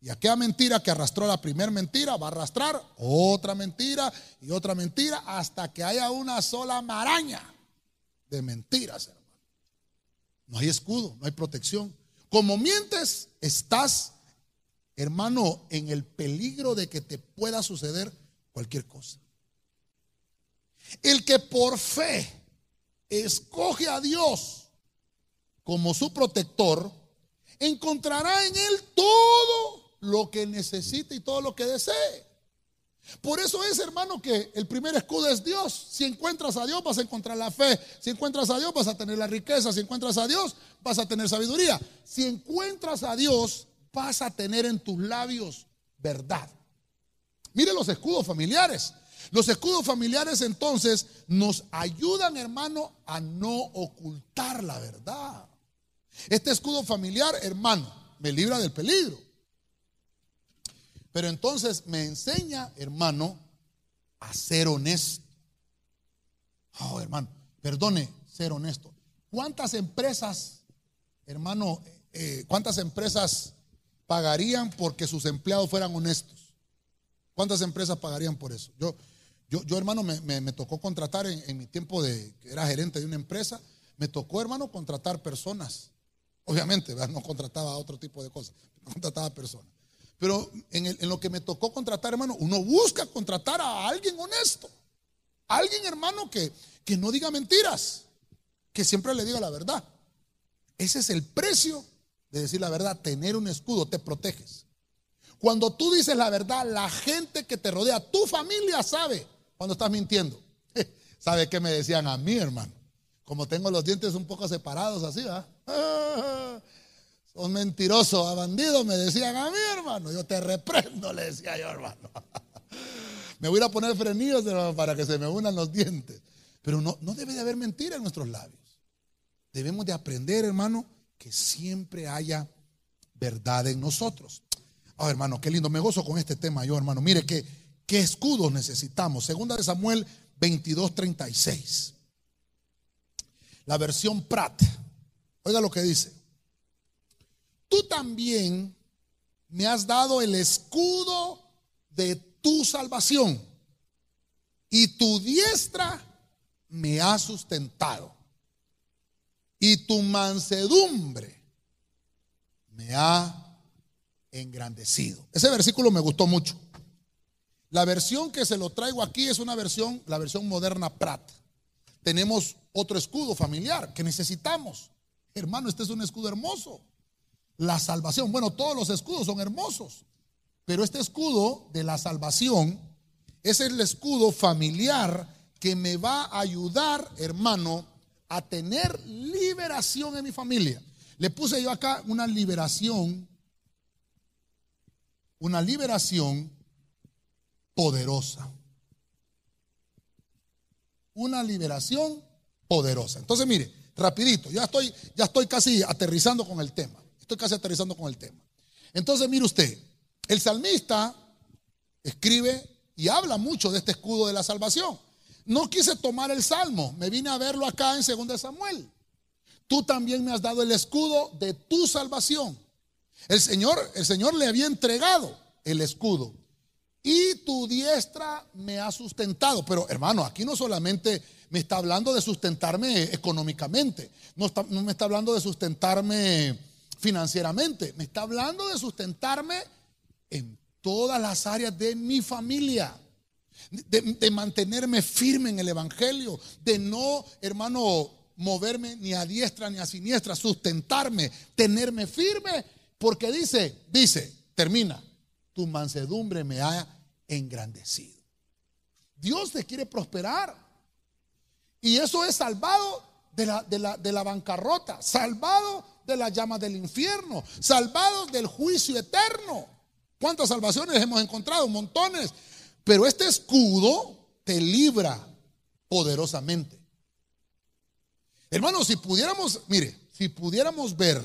Y aquella mentira que arrastró la primera mentira va a arrastrar otra mentira y otra mentira hasta que haya una sola maraña de mentiras, hermano. No hay escudo, no hay protección. Como mientes, estás hermano, en el peligro de que te pueda suceder cualquier cosa. El que por fe escoge a Dios como su protector, encontrará en él todo lo que necesite y todo lo que desee. Por eso es, hermano, que el primer escudo es Dios. Si encuentras a Dios, vas a encontrar la fe. Si encuentras a Dios, vas a tener la riqueza. Si encuentras a Dios, vas a tener sabiduría. Si encuentras a Dios, vas a tener en tus labios verdad. Mire los escudos familiares. Los escudos familiares entonces nos ayudan, hermano, a no ocultar la verdad. Este escudo familiar, hermano, me libra del peligro. Pero entonces me enseña, hermano, a ser honesto. Oh, hermano, perdone, ser honesto. ¿Cuántas empresas, hermano, eh, cuántas empresas pagarían porque sus empleados fueran honestos? ¿Cuántas empresas pagarían por eso? Yo, yo, yo hermano, me, tocó contratar en, mi tiempo de que era gerente de una empresa, me tocó, hermano, contratar personas. Obviamente, no contrataba otro tipo de cosas, contrataba personas. Pero en, lo que me tocó contratar, hermano, uno busca contratar a alguien honesto. Alguien, hermano, que, que no diga mentiras, que siempre le diga la verdad. Ese es el precio de decir la verdad. Tener un escudo te proteges. Cuando tú dices la verdad, la gente que te rodea, tu familia sabe cuando estás mintiendo. (laughs) ¿Sabe qué me decían a mí, hermano? Como tengo los dientes un poco separados así, ¿ah? (laughs) Son mentirosos, a bandidos, me decían a mí, hermano. Yo te reprendo, le decía yo, hermano. (laughs) me voy a poner frenillos para que se me unan los dientes. Pero no, no debe de haber mentira en nuestros labios. Debemos de aprender, hermano, que siempre haya verdad en nosotros. Ah, hermano, qué lindo. Me gozo con este tema yo, hermano. Mire qué, qué escudos necesitamos. Segunda de Samuel 22, 36. La versión Prat. Oiga lo que dice tú también me has dado el escudo de tu salvación y tu diestra me ha sustentado y tu mansedumbre me ha engrandecido. Ese versículo me gustó mucho. La versión que se lo traigo aquí es una versión, la versión moderna Prat. Tenemos otro escudo familiar que necesitamos. Hermano, este es un escudo hermoso la salvación. Bueno, todos los escudos son hermosos, pero este escudo de la salvación es el escudo familiar que me va a ayudar, hermano, a tener liberación en mi familia. Le puse yo acá una liberación, una liberación poderosa. Una liberación poderosa. Entonces, mire, rapidito, ya estoy, ya estoy casi aterrizando con el tema. Estoy casi aterrizando con el tema. Entonces, mire usted, el salmista escribe y habla mucho de este escudo de la salvación. No quise tomar el salmo, me vine a verlo acá en 2 Samuel. Tú también me has dado el escudo de tu salvación. El Señor, el Señor le había entregado el escudo y tu diestra me ha sustentado. Pero hermano, aquí no solamente me está hablando de sustentarme económicamente, no, no me está hablando de sustentarme financieramente, me está hablando de sustentarme en todas las áreas de mi familia. De, mantenerme firme en el Evangelio, de no, hermano, moverme ni a diestra ni a siniestra, sustentarme, tenerme firme, porque dice, dice, termina, tu mansedumbre me ha engrandecido. Dios te quiere prosperar. Y eso es salvado de la, de la, de la bancarrota, salvado de las llamas del infierno, salvados del juicio eterno. ¿Cuántas salvaciones hemos encontrado? Montones. Pero este escudo te libra poderosamente. Hermanos, si pudiéramos, mire, si pudiéramos ver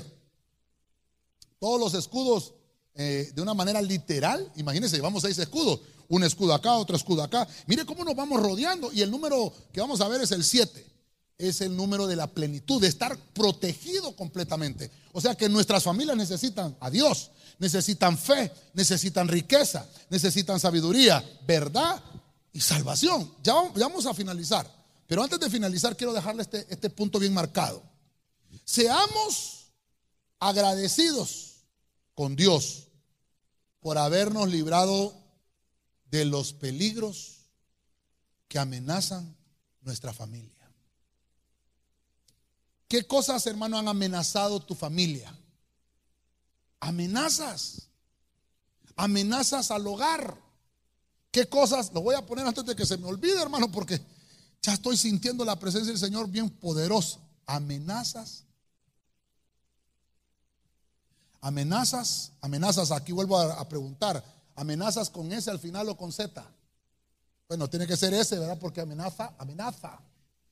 todos los escudos eh, de una manera literal, imagínense, llevamos seis escudos, un escudo acá, otro escudo acá. Mire cómo nos vamos rodeando y el número que vamos a ver es el 7 es el número de la plenitud, de estar protegido completamente. O sea que nuestras familias necesitan a Dios, necesitan fe, necesitan riqueza, necesitan sabiduría, verdad y salvación. Ya vamos a finalizar. Pero antes de finalizar quiero dejarle este, este punto bien marcado. Seamos agradecidos con Dios por habernos librado de los peligros que amenazan nuestra familia. ¿Qué cosas, hermano, han amenazado tu familia? Amenazas. Amenazas al hogar. ¿Qué cosas? Lo voy a poner antes de que se me olvide, hermano, porque ya estoy sintiendo la presencia del Señor bien poderoso. Amenazas. Amenazas, amenazas, aquí vuelvo a, preguntar, amenazas con S al final o con Z. Bueno, tiene que ser S, ¿verdad? Porque amenaza, amenaza,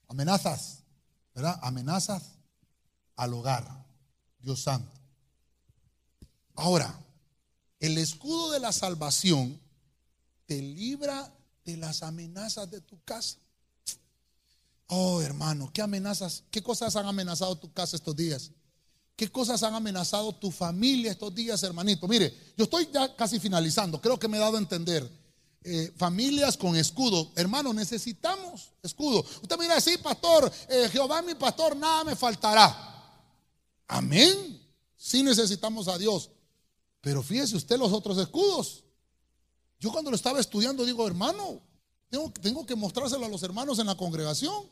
amenazas, ¿verdad? Amenazas al hogar, Dios santo. Ahora, el escudo de la salvación te libra de las amenazas de tu casa. Oh, hermano, ¿qué amenazas, qué cosas han amenazado tu casa estos días? ¿Qué cosas han amenazado tu familia estos días, hermanito? Mire, yo estoy ya casi finalizando, creo que me he dado a entender. Eh, familias con escudo. Hermano, necesitamos escudo. Usted mira, sí, pastor, eh, Jehová mi pastor, nada me faltará. Amén. Sí necesitamos a Dios. Pero fíjese usted los otros escudos. Yo cuando lo estaba estudiando digo, hermano, tengo, tengo que mostrárselo a los hermanos en la congregación.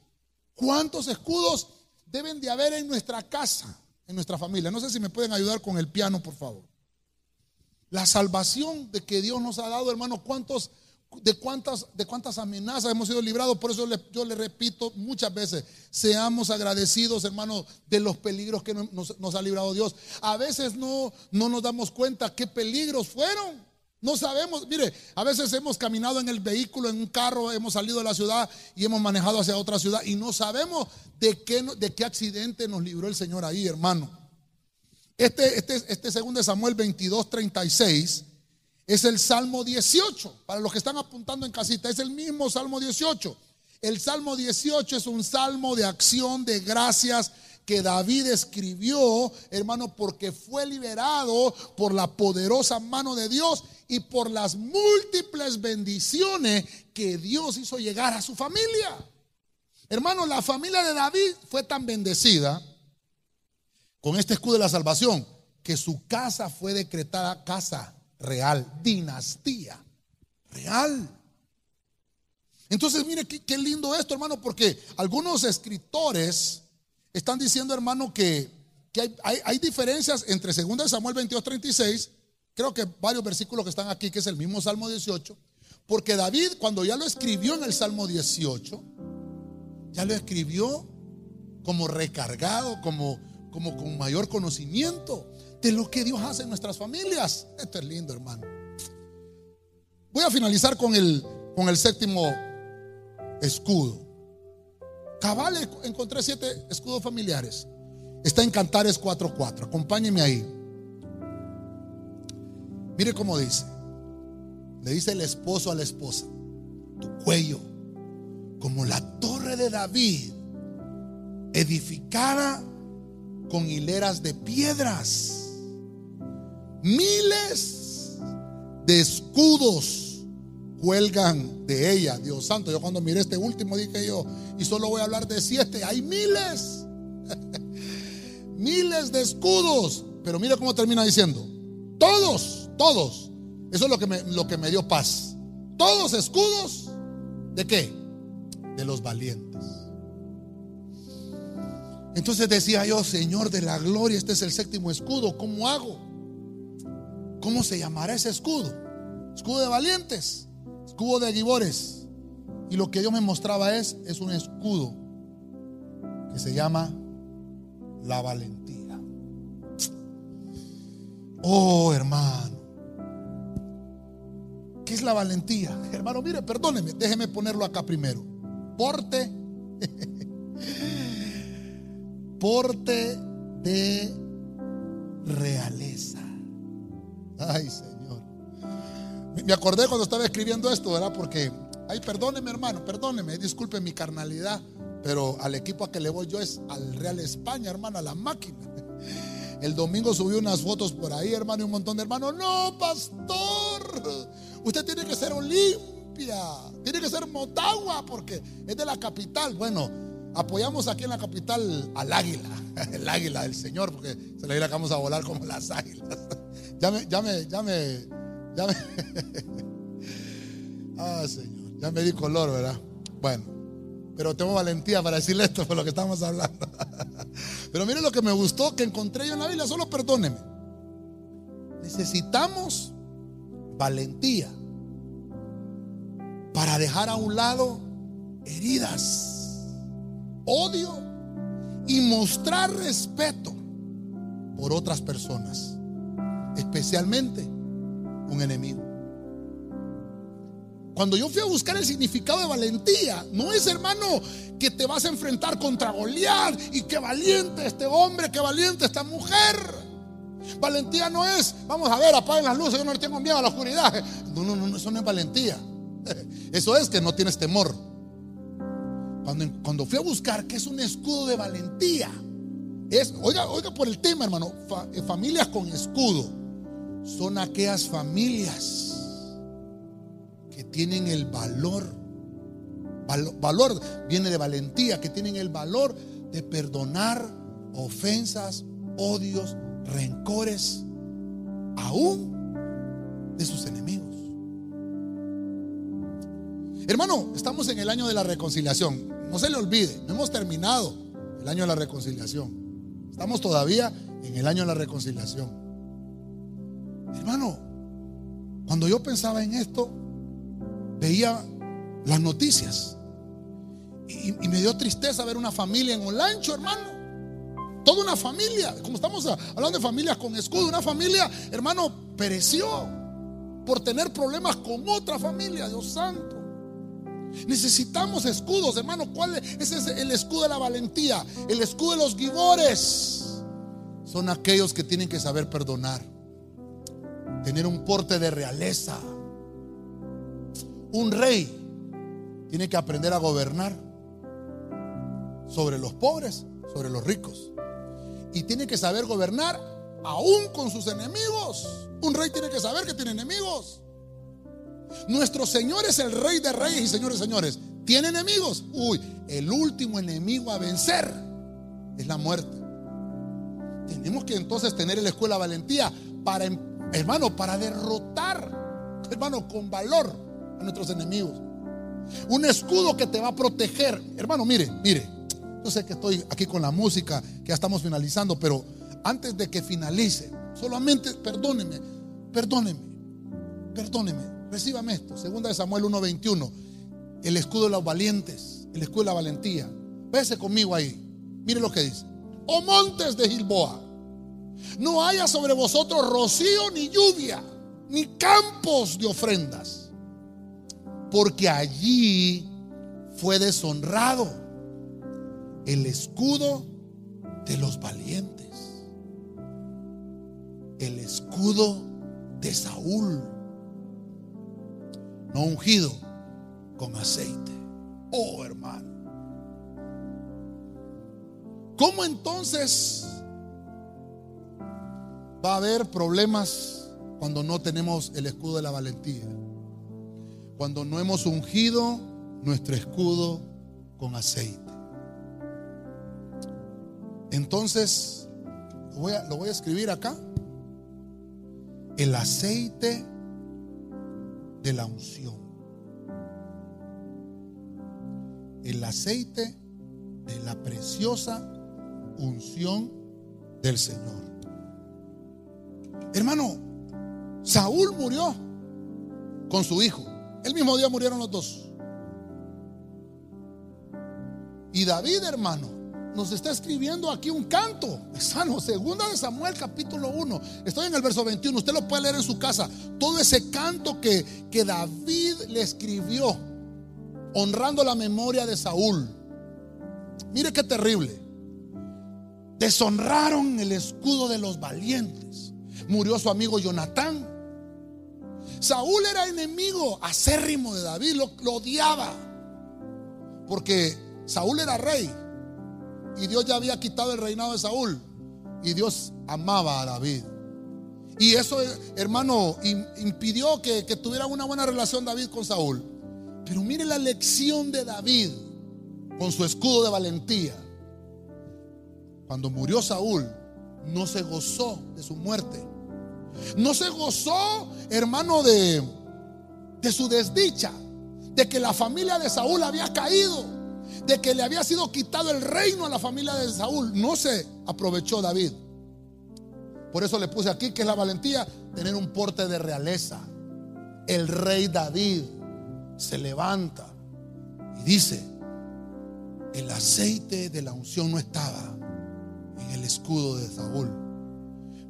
¿Cuántos escudos deben de haber en nuestra casa, en nuestra familia? No sé si me pueden ayudar con el piano, por favor. La salvación de que Dios nos ha dado, hermano, ¿cuántos, de, cuántas, de cuántas amenazas hemos sido librados? Por eso yo le repito muchas veces, seamos agradecidos, hermano, de los peligros que nos, nos ha librado Dios. A veces no, no nos damos cuenta qué peligros fueron. No sabemos, mire, a veces hemos caminado en el vehículo, en un carro, hemos salido de la ciudad y hemos manejado hacia otra ciudad y no sabemos de qué, de qué accidente nos libró el Señor ahí, hermano. Este, este, este segundo de Samuel 22, 36 es el Salmo 18. Para los que están apuntando en casita, es el mismo Salmo 18. El Salmo 18 es un salmo de acción, de gracias, que David escribió, hermano, porque fue liberado por la poderosa mano de Dios y por las múltiples bendiciones que Dios hizo llegar a su familia. Hermano, la familia de David fue tan bendecida con este escudo de la salvación que su casa fue decretada casa real, dinastía real. Entonces, mire qué, lindo esto, hermano, porque algunos escritores están diciendo, hermano, que, hay, diferencias entre 2 Samuel 22, 36, creo que varios versículos que están aquí, que es el mismo Salmo 18, porque David cuando ya lo escribió en el Salmo 18, ya lo escribió como recargado, como, como con mayor conocimiento de lo que Dios hace en nuestras familias. Esto es lindo, hermano. Voy a finalizar con el, con el séptimo escudo. Cabal, encontré siete escudos familiares. Está en Cantares 4.4. Acompáñeme ahí. Mire cómo dice. Le dice el esposo a la esposa. Tu cuello, como la torre de David, edificada con hileras de piedras. Miles de escudos cuelgan de ella. Dios santo, yo cuando miré este último dije yo, y solo voy a hablar de siete, hay miles, (laughs) miles de escudos. Pero mira cómo termina diciendo, todos, todos. Eso es lo que me, lo que me dio paz. Todos escudos de qué? De los valientes. Entonces decía yo, Señor de la gloria, este es el séptimo escudo, ¿cómo hago? ¿Cómo se llamará ese escudo? Escudo de valientes escudo de Gibores. Y lo que Dios me mostraba es, es un escudo que se llama la valentía. Oh, hermano. ¿Qué es la valentía? (laughs) Hermano, mire, perdóneme, déjeme ponerlo acá primero. Porte, (laughs) porte de realeza. Ay, Señor. Me acordé cuando estaba escribiendo esto, ¿verdad? Porque, ay, perdóneme hermano, perdóneme, disculpe mi carnalidad, pero al equipo a que le voy yo es al Real España, hermano, a la máquina. El domingo subí unas fotos por ahí, hermano, y un montón de hermanos. No, pastor, usted tiene que ser Olimpia, tiene que ser Motagua, porque es de la capital. Bueno, apoyamos aquí en la capital al águila, (laughs) el águila del Señor, porque se le vamos a volar como las águilas. Ya me, ya me, ya me Ya me... (laughs) ah, Señor, ya me di color, ¿verdad? Bueno, pero tengo valentía para decirle esto por lo que estamos hablando. (laughs) pero mire lo que me gustó que encontré yo en la Biblia, solo perdóneme. Necesitamos valentía para dejar a un lado heridas, odio y mostrar respeto por otras personas, especialmente un enemigo. Cuando yo fui a buscar el significado de valentía, no es hermano que te vas a enfrentar contra Goliat y qué valiente este hombre, qué valiente esta mujer. Valentía no es, vamos a ver, apaguen las luces, yo no le tengo miedo a la oscuridad. No, no, no, eso no es valentía. (laughs) Eso es que no tienes temor. Cuando, cuando fui a buscar que es un escudo de valentía, es, oiga, oiga por el tema, hermano, eh, familias con escudo son aquellas familias que tienen el valor, valor viene de valentía, que tienen el valor de perdonar ofensas, odios, rencores, aún de sus enemigos. Hermano, estamos en el año de la reconciliación. No se le olvide, no hemos terminado el año de la reconciliación. Estamos todavía en el año de la reconciliación. Hermano, cuando yo pensaba en esto, veía las noticias y, me dio tristeza ver una familia en Olancho, hermano. Toda una familia, como estamos hablando de familias con escudo, una familia, hermano, pereció por tener problemas con otra familia, Dios santo. Necesitamos escudos, hermano. ¿Cuál es? El escudo de la valentía, el escudo de los gibores. Son aquellos que tienen que saber perdonar, tener un porte de realeza. Un rey tiene que aprender a gobernar sobre los pobres, sobre los ricos. Y tiene que saber gobernar aún con sus enemigos. Un rey tiene que saber que tiene enemigos. Nuestro Señor es el Rey de Reyes y Señores, señores. ¿Tiene enemigos? Uy, el último enemigo a vencer es la muerte. Tenemos que entonces tener en la escuela valentía para, hermano, para derrotar, hermano, con valor a nuestros enemigos. Un escudo que te va a proteger. Hermano, mire, mire. Yo sé que estoy aquí con la música, que ya estamos finalizando, pero antes de que finalice, solamente perdóneme, perdóneme, perdóneme. Recíbame esto, segunda de Samuel 1:21, el escudo de los valientes, el escudo de la valentía. Vese conmigo ahí. Mire lo que dice. Oh montes de Gilboa, no haya sobre vosotros rocío ni lluvia, ni campos de ofrendas, porque allí fue deshonrado el escudo de los valientes, el escudo de Saúl no ungido con aceite. Oh, hermano. ¿Cómo entonces va a haber problemas cuando no tenemos el escudo de la valentía? Cuando no hemos ungido nuestro escudo con aceite. Entonces, lo voy a, voy a escribir acá. El aceite de la unción. El aceite de la preciosa unción del Señor. Hermano, Saúl murió con su hijo. El mismo día murieron los dos. Y David, hermano, nos está escribiendo aquí un canto. Sano, segunda de Samuel capítulo 1. Estoy en el verso 21. Usted lo puede leer en su casa. Todo ese canto que, que David le escribió, honrando la memoria de Saúl. Mire qué terrible. Deshonraron el escudo de los valientes. Murió su amigo Jonatán. Saúl era enemigo acérrimo de David, lo, odiaba. Porque Saúl era rey y Dios ya había quitado el reinado de Saúl. Y Dios amaba a David. Y eso, hermano, impidió que, tuviera una buena relación David con Saúl. Pero mire la lección de David con su escudo de valentía. Cuando murió Saúl, no se gozó de su muerte, No se gozó, hermano, de, de su desdicha, de que la familia de Saúl había caído, de que le había sido quitado el reino a la familia de Saúl. No se aprovechó David. Por eso le puse aquí que es la valentía, tener un porte de realeza. El rey David se levanta y dice, el aceite de la unción no estaba en el escudo de Saúl.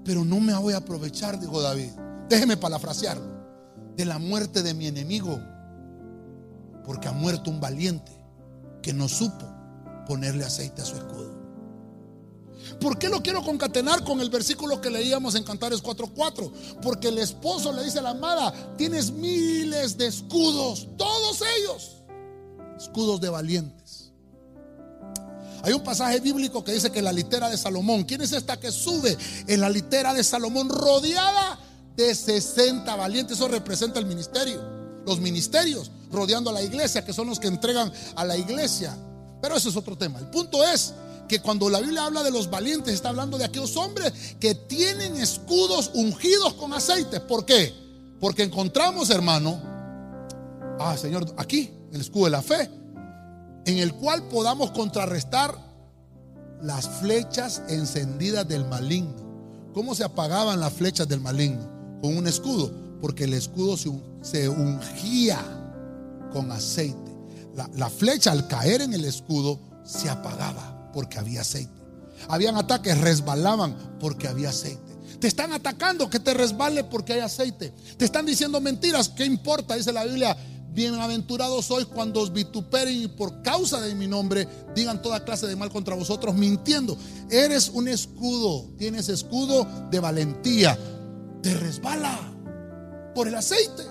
Pero no me voy a aprovechar, dijo David. Déjeme parafrasearlo. De la muerte de mi enemigo. Porque ha muerto un valiente que no supo ponerle aceite a su escudo. ¿Por qué lo quiero concatenar con el versículo que leíamos en Cantares 4:4? Porque el esposo le dice a la amada, tienes miles de escudos, todos ellos, escudos de valientes. Hay un pasaje bíblico que dice que la litera de Salomón, ¿quién es esta que sube en la litera de Salomón rodeada de 60 valientes? Eso representa el ministerio, los ministerios rodeando a la iglesia, que son los que entregan a la iglesia. Pero eso es otro tema. El punto es que cuando la Biblia habla de los valientes, está hablando de aquellos hombres que tienen escudos ungidos con aceite. ¿Por qué? Porque encontramos, hermano, ah, Señor, aquí, el escudo de la fe, en el cual podamos contrarrestar las flechas encendidas del maligno. ¿Cómo se apagaban las flechas del maligno? Con un escudo, porque el escudo se, ungía con aceite. La, la flecha al caer en el escudo se apagaba porque había aceite. Habían ataques, resbalaban porque había aceite. Te están atacando, que te resbale porque hay aceite. Te están diciendo mentiras, ¿qué importa? Dice la Biblia, Bienaventurados sois cuando os vituperen y por causa de mi nombre digan toda clase de mal contra vosotros mintiendo. Eres un escudo, tienes escudo de valentía. Te resbala por el aceite.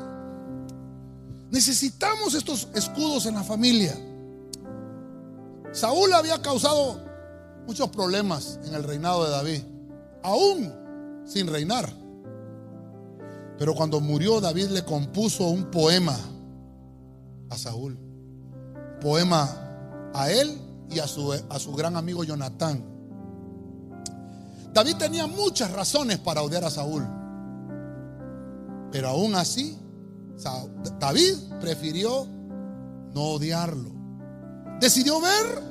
Necesitamos estos escudos en la familia. Saúl había causado muchos problemas en el reinado de David, aún sin reinar. Pero cuando murió David le compuso un poema a Saúl. Poema a él y a su, a su gran amigo Jonatán. David tenía muchas razones para odiar a Saúl. Pero aún así, David prefirió no odiarlo. Decidió ver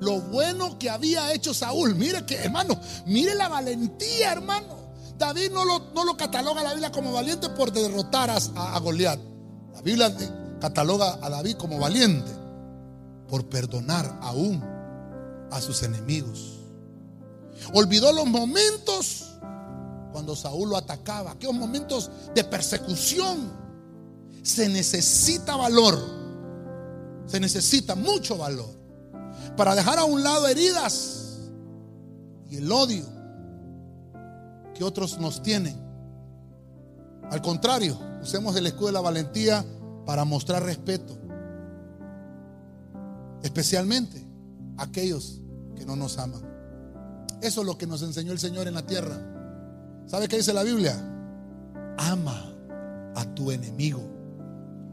lo bueno que había hecho Saúl. Mire que, hermano, mire la valentía, hermano. David no lo, no lo cataloga la Biblia como valiente por derrotar a, a Goliat. La Biblia cataloga a David como valiente por perdonar aún a sus enemigos. Olvidó los momentos cuando Saúl lo atacaba, aquellos momentos de persecución. Se necesita valor, se necesita mucho valor para dejar a un lado heridas y el odio que otros nos tienen. Al contrario, usemos el escudo de la valentía para mostrar respeto. Especialmente a aquellos que no nos aman. Eso es lo que nos enseñó el Señor en la tierra. ¿Sabe qué dice la Biblia? Ama a tu enemigo.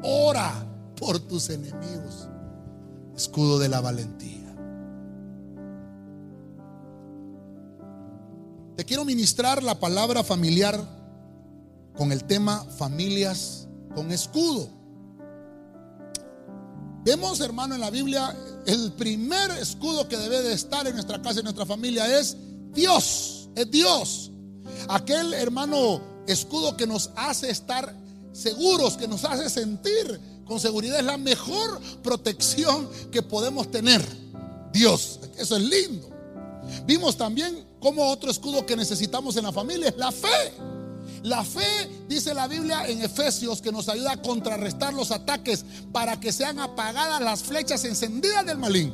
Ora por tus enemigos. Escudo de la valentía. Te quiero ministrar la palabra familiar con el tema familias con escudo. Vemos, hermano, en la Biblia, el primer escudo que debe de estar en nuestra casa, en nuestra familia, es Dios, es Dios. Aquel, hermano, escudo que nos hace estar seguros, que nos hace sentir con seguridad, es la mejor protección que podemos tener. Dios, eso es lindo. Vimos también como otro escudo que necesitamos en la familia es la fe. La fe, dice la Biblia en Efesios, que nos ayuda a contrarrestar los ataques para que sean apagadas las flechas encendidas del maligno.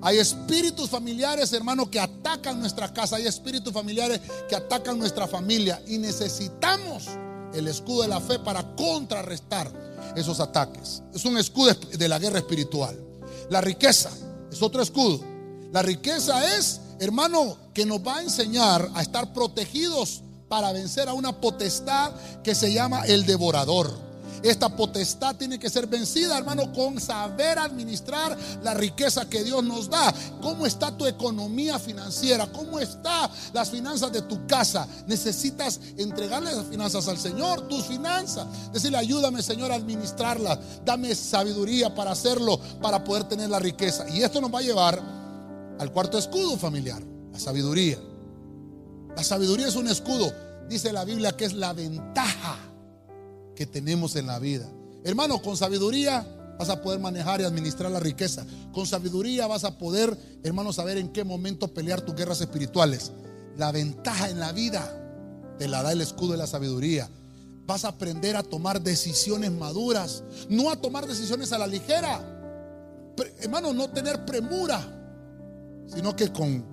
Hay espíritus familiares, hermano, que atacan nuestra casa. Hay espíritus familiares que atacan nuestra familia. Y necesitamos el escudo de la fe para contrarrestar esos ataques. Es un escudo de la guerra espiritual. La riqueza es otro escudo. La riqueza es, hermano, que nos va a enseñar a estar protegidos para vencer a una potestad que se llama el devorador. Esta potestad tiene que ser vencida, hermano, con saber administrar la riqueza que Dios nos da. ¿Cómo está tu economía financiera? ¿Cómo están las finanzas de tu casa? Necesitas entregarle las finanzas al Señor, tus finanzas. Decirle, ayúdame, Señor, a administrarlas. Dame sabiduría para hacerlo, para poder tener la riqueza. Y esto nos va a llevar al cuarto escudo familiar, la sabiduría. La sabiduría es un escudo. Dice la Biblia que es la ventaja que tenemos en la vida. Hermano, con sabiduría vas a poder manejar y administrar la riqueza. Con sabiduría vas a poder, hermano, saber en qué momento pelear tus guerras espirituales. La ventaja en la vida te la da el escudo de la sabiduría. Vas a aprender a tomar decisiones maduras, no a tomar decisiones a la ligera. hermano, no tener premura, sino que con,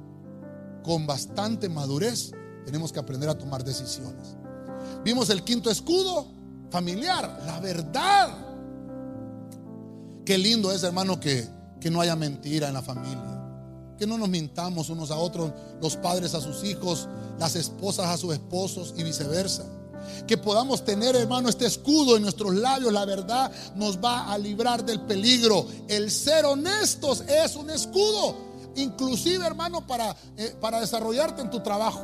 con bastante madurez tenemos que aprender a tomar decisiones. Vimos el quinto escudo familiar, la verdad. Qué lindo es, hermano, que, que no haya mentira en la familia. Que no nos mintamos unos a otros, los padres a sus hijos, las esposas a sus esposos y viceversa. Que podamos tener, hermano, este escudo en nuestros labios. La verdad nos va a librar del peligro. El ser honestos es un escudo. Inclusive, hermano, para, eh, para desarrollarte en tu trabajo.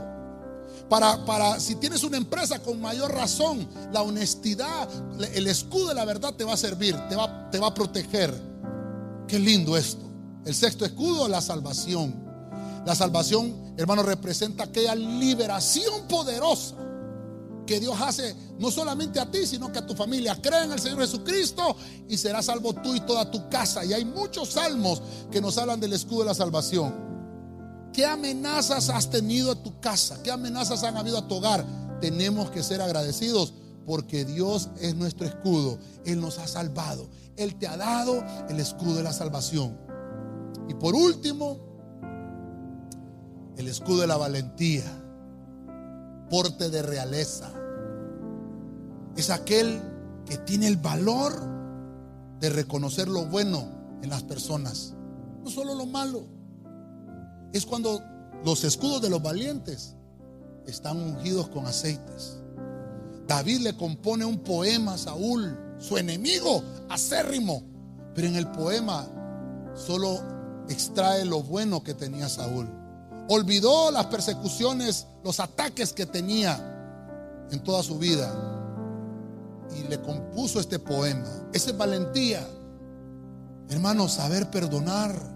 Para, para, si tienes una empresa con mayor razón, la honestidad, el escudo de la verdad te va a servir, te va, te va a proteger. Qué lindo esto. El sexto escudo, la salvación. La salvación, hermano, representa aquella liberación poderosa que Dios hace no solamente a ti, sino que a tu familia. Cree en el Señor Jesucristo y serás salvo tú y toda tu casa. Y hay muchos salmos que nos hablan del escudo de la salvación. ¿Qué amenazas has tenido a tu casa? ¿Qué amenazas han habido a tu hogar? Tenemos que ser agradecidos porque Dios es nuestro escudo. Él nos ha salvado. Él te ha dado el escudo de la salvación. Y por último, el escudo de la valentía, porte de realeza. Es aquel que tiene el valor de reconocer lo bueno en las personas, no solo lo malo es cuando los escudos de los valientes están ungidos con aceites. David le compone un poema a Saúl, su enemigo acérrimo, pero en el poema solo extrae lo bueno que tenía Saúl. Olvidó las persecuciones, los ataques que tenía en toda su vida y le compuso este poema. Esa es valentía. Hermano, saber perdonar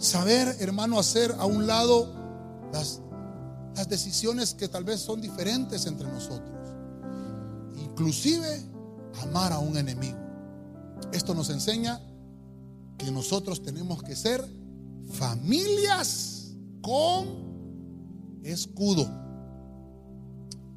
Saber, hermano, hacer a un lado las, las decisiones que tal vez son diferentes entre nosotros. Inclusive amar a un enemigo. Esto nos enseña que nosotros tenemos que ser familias con escudo.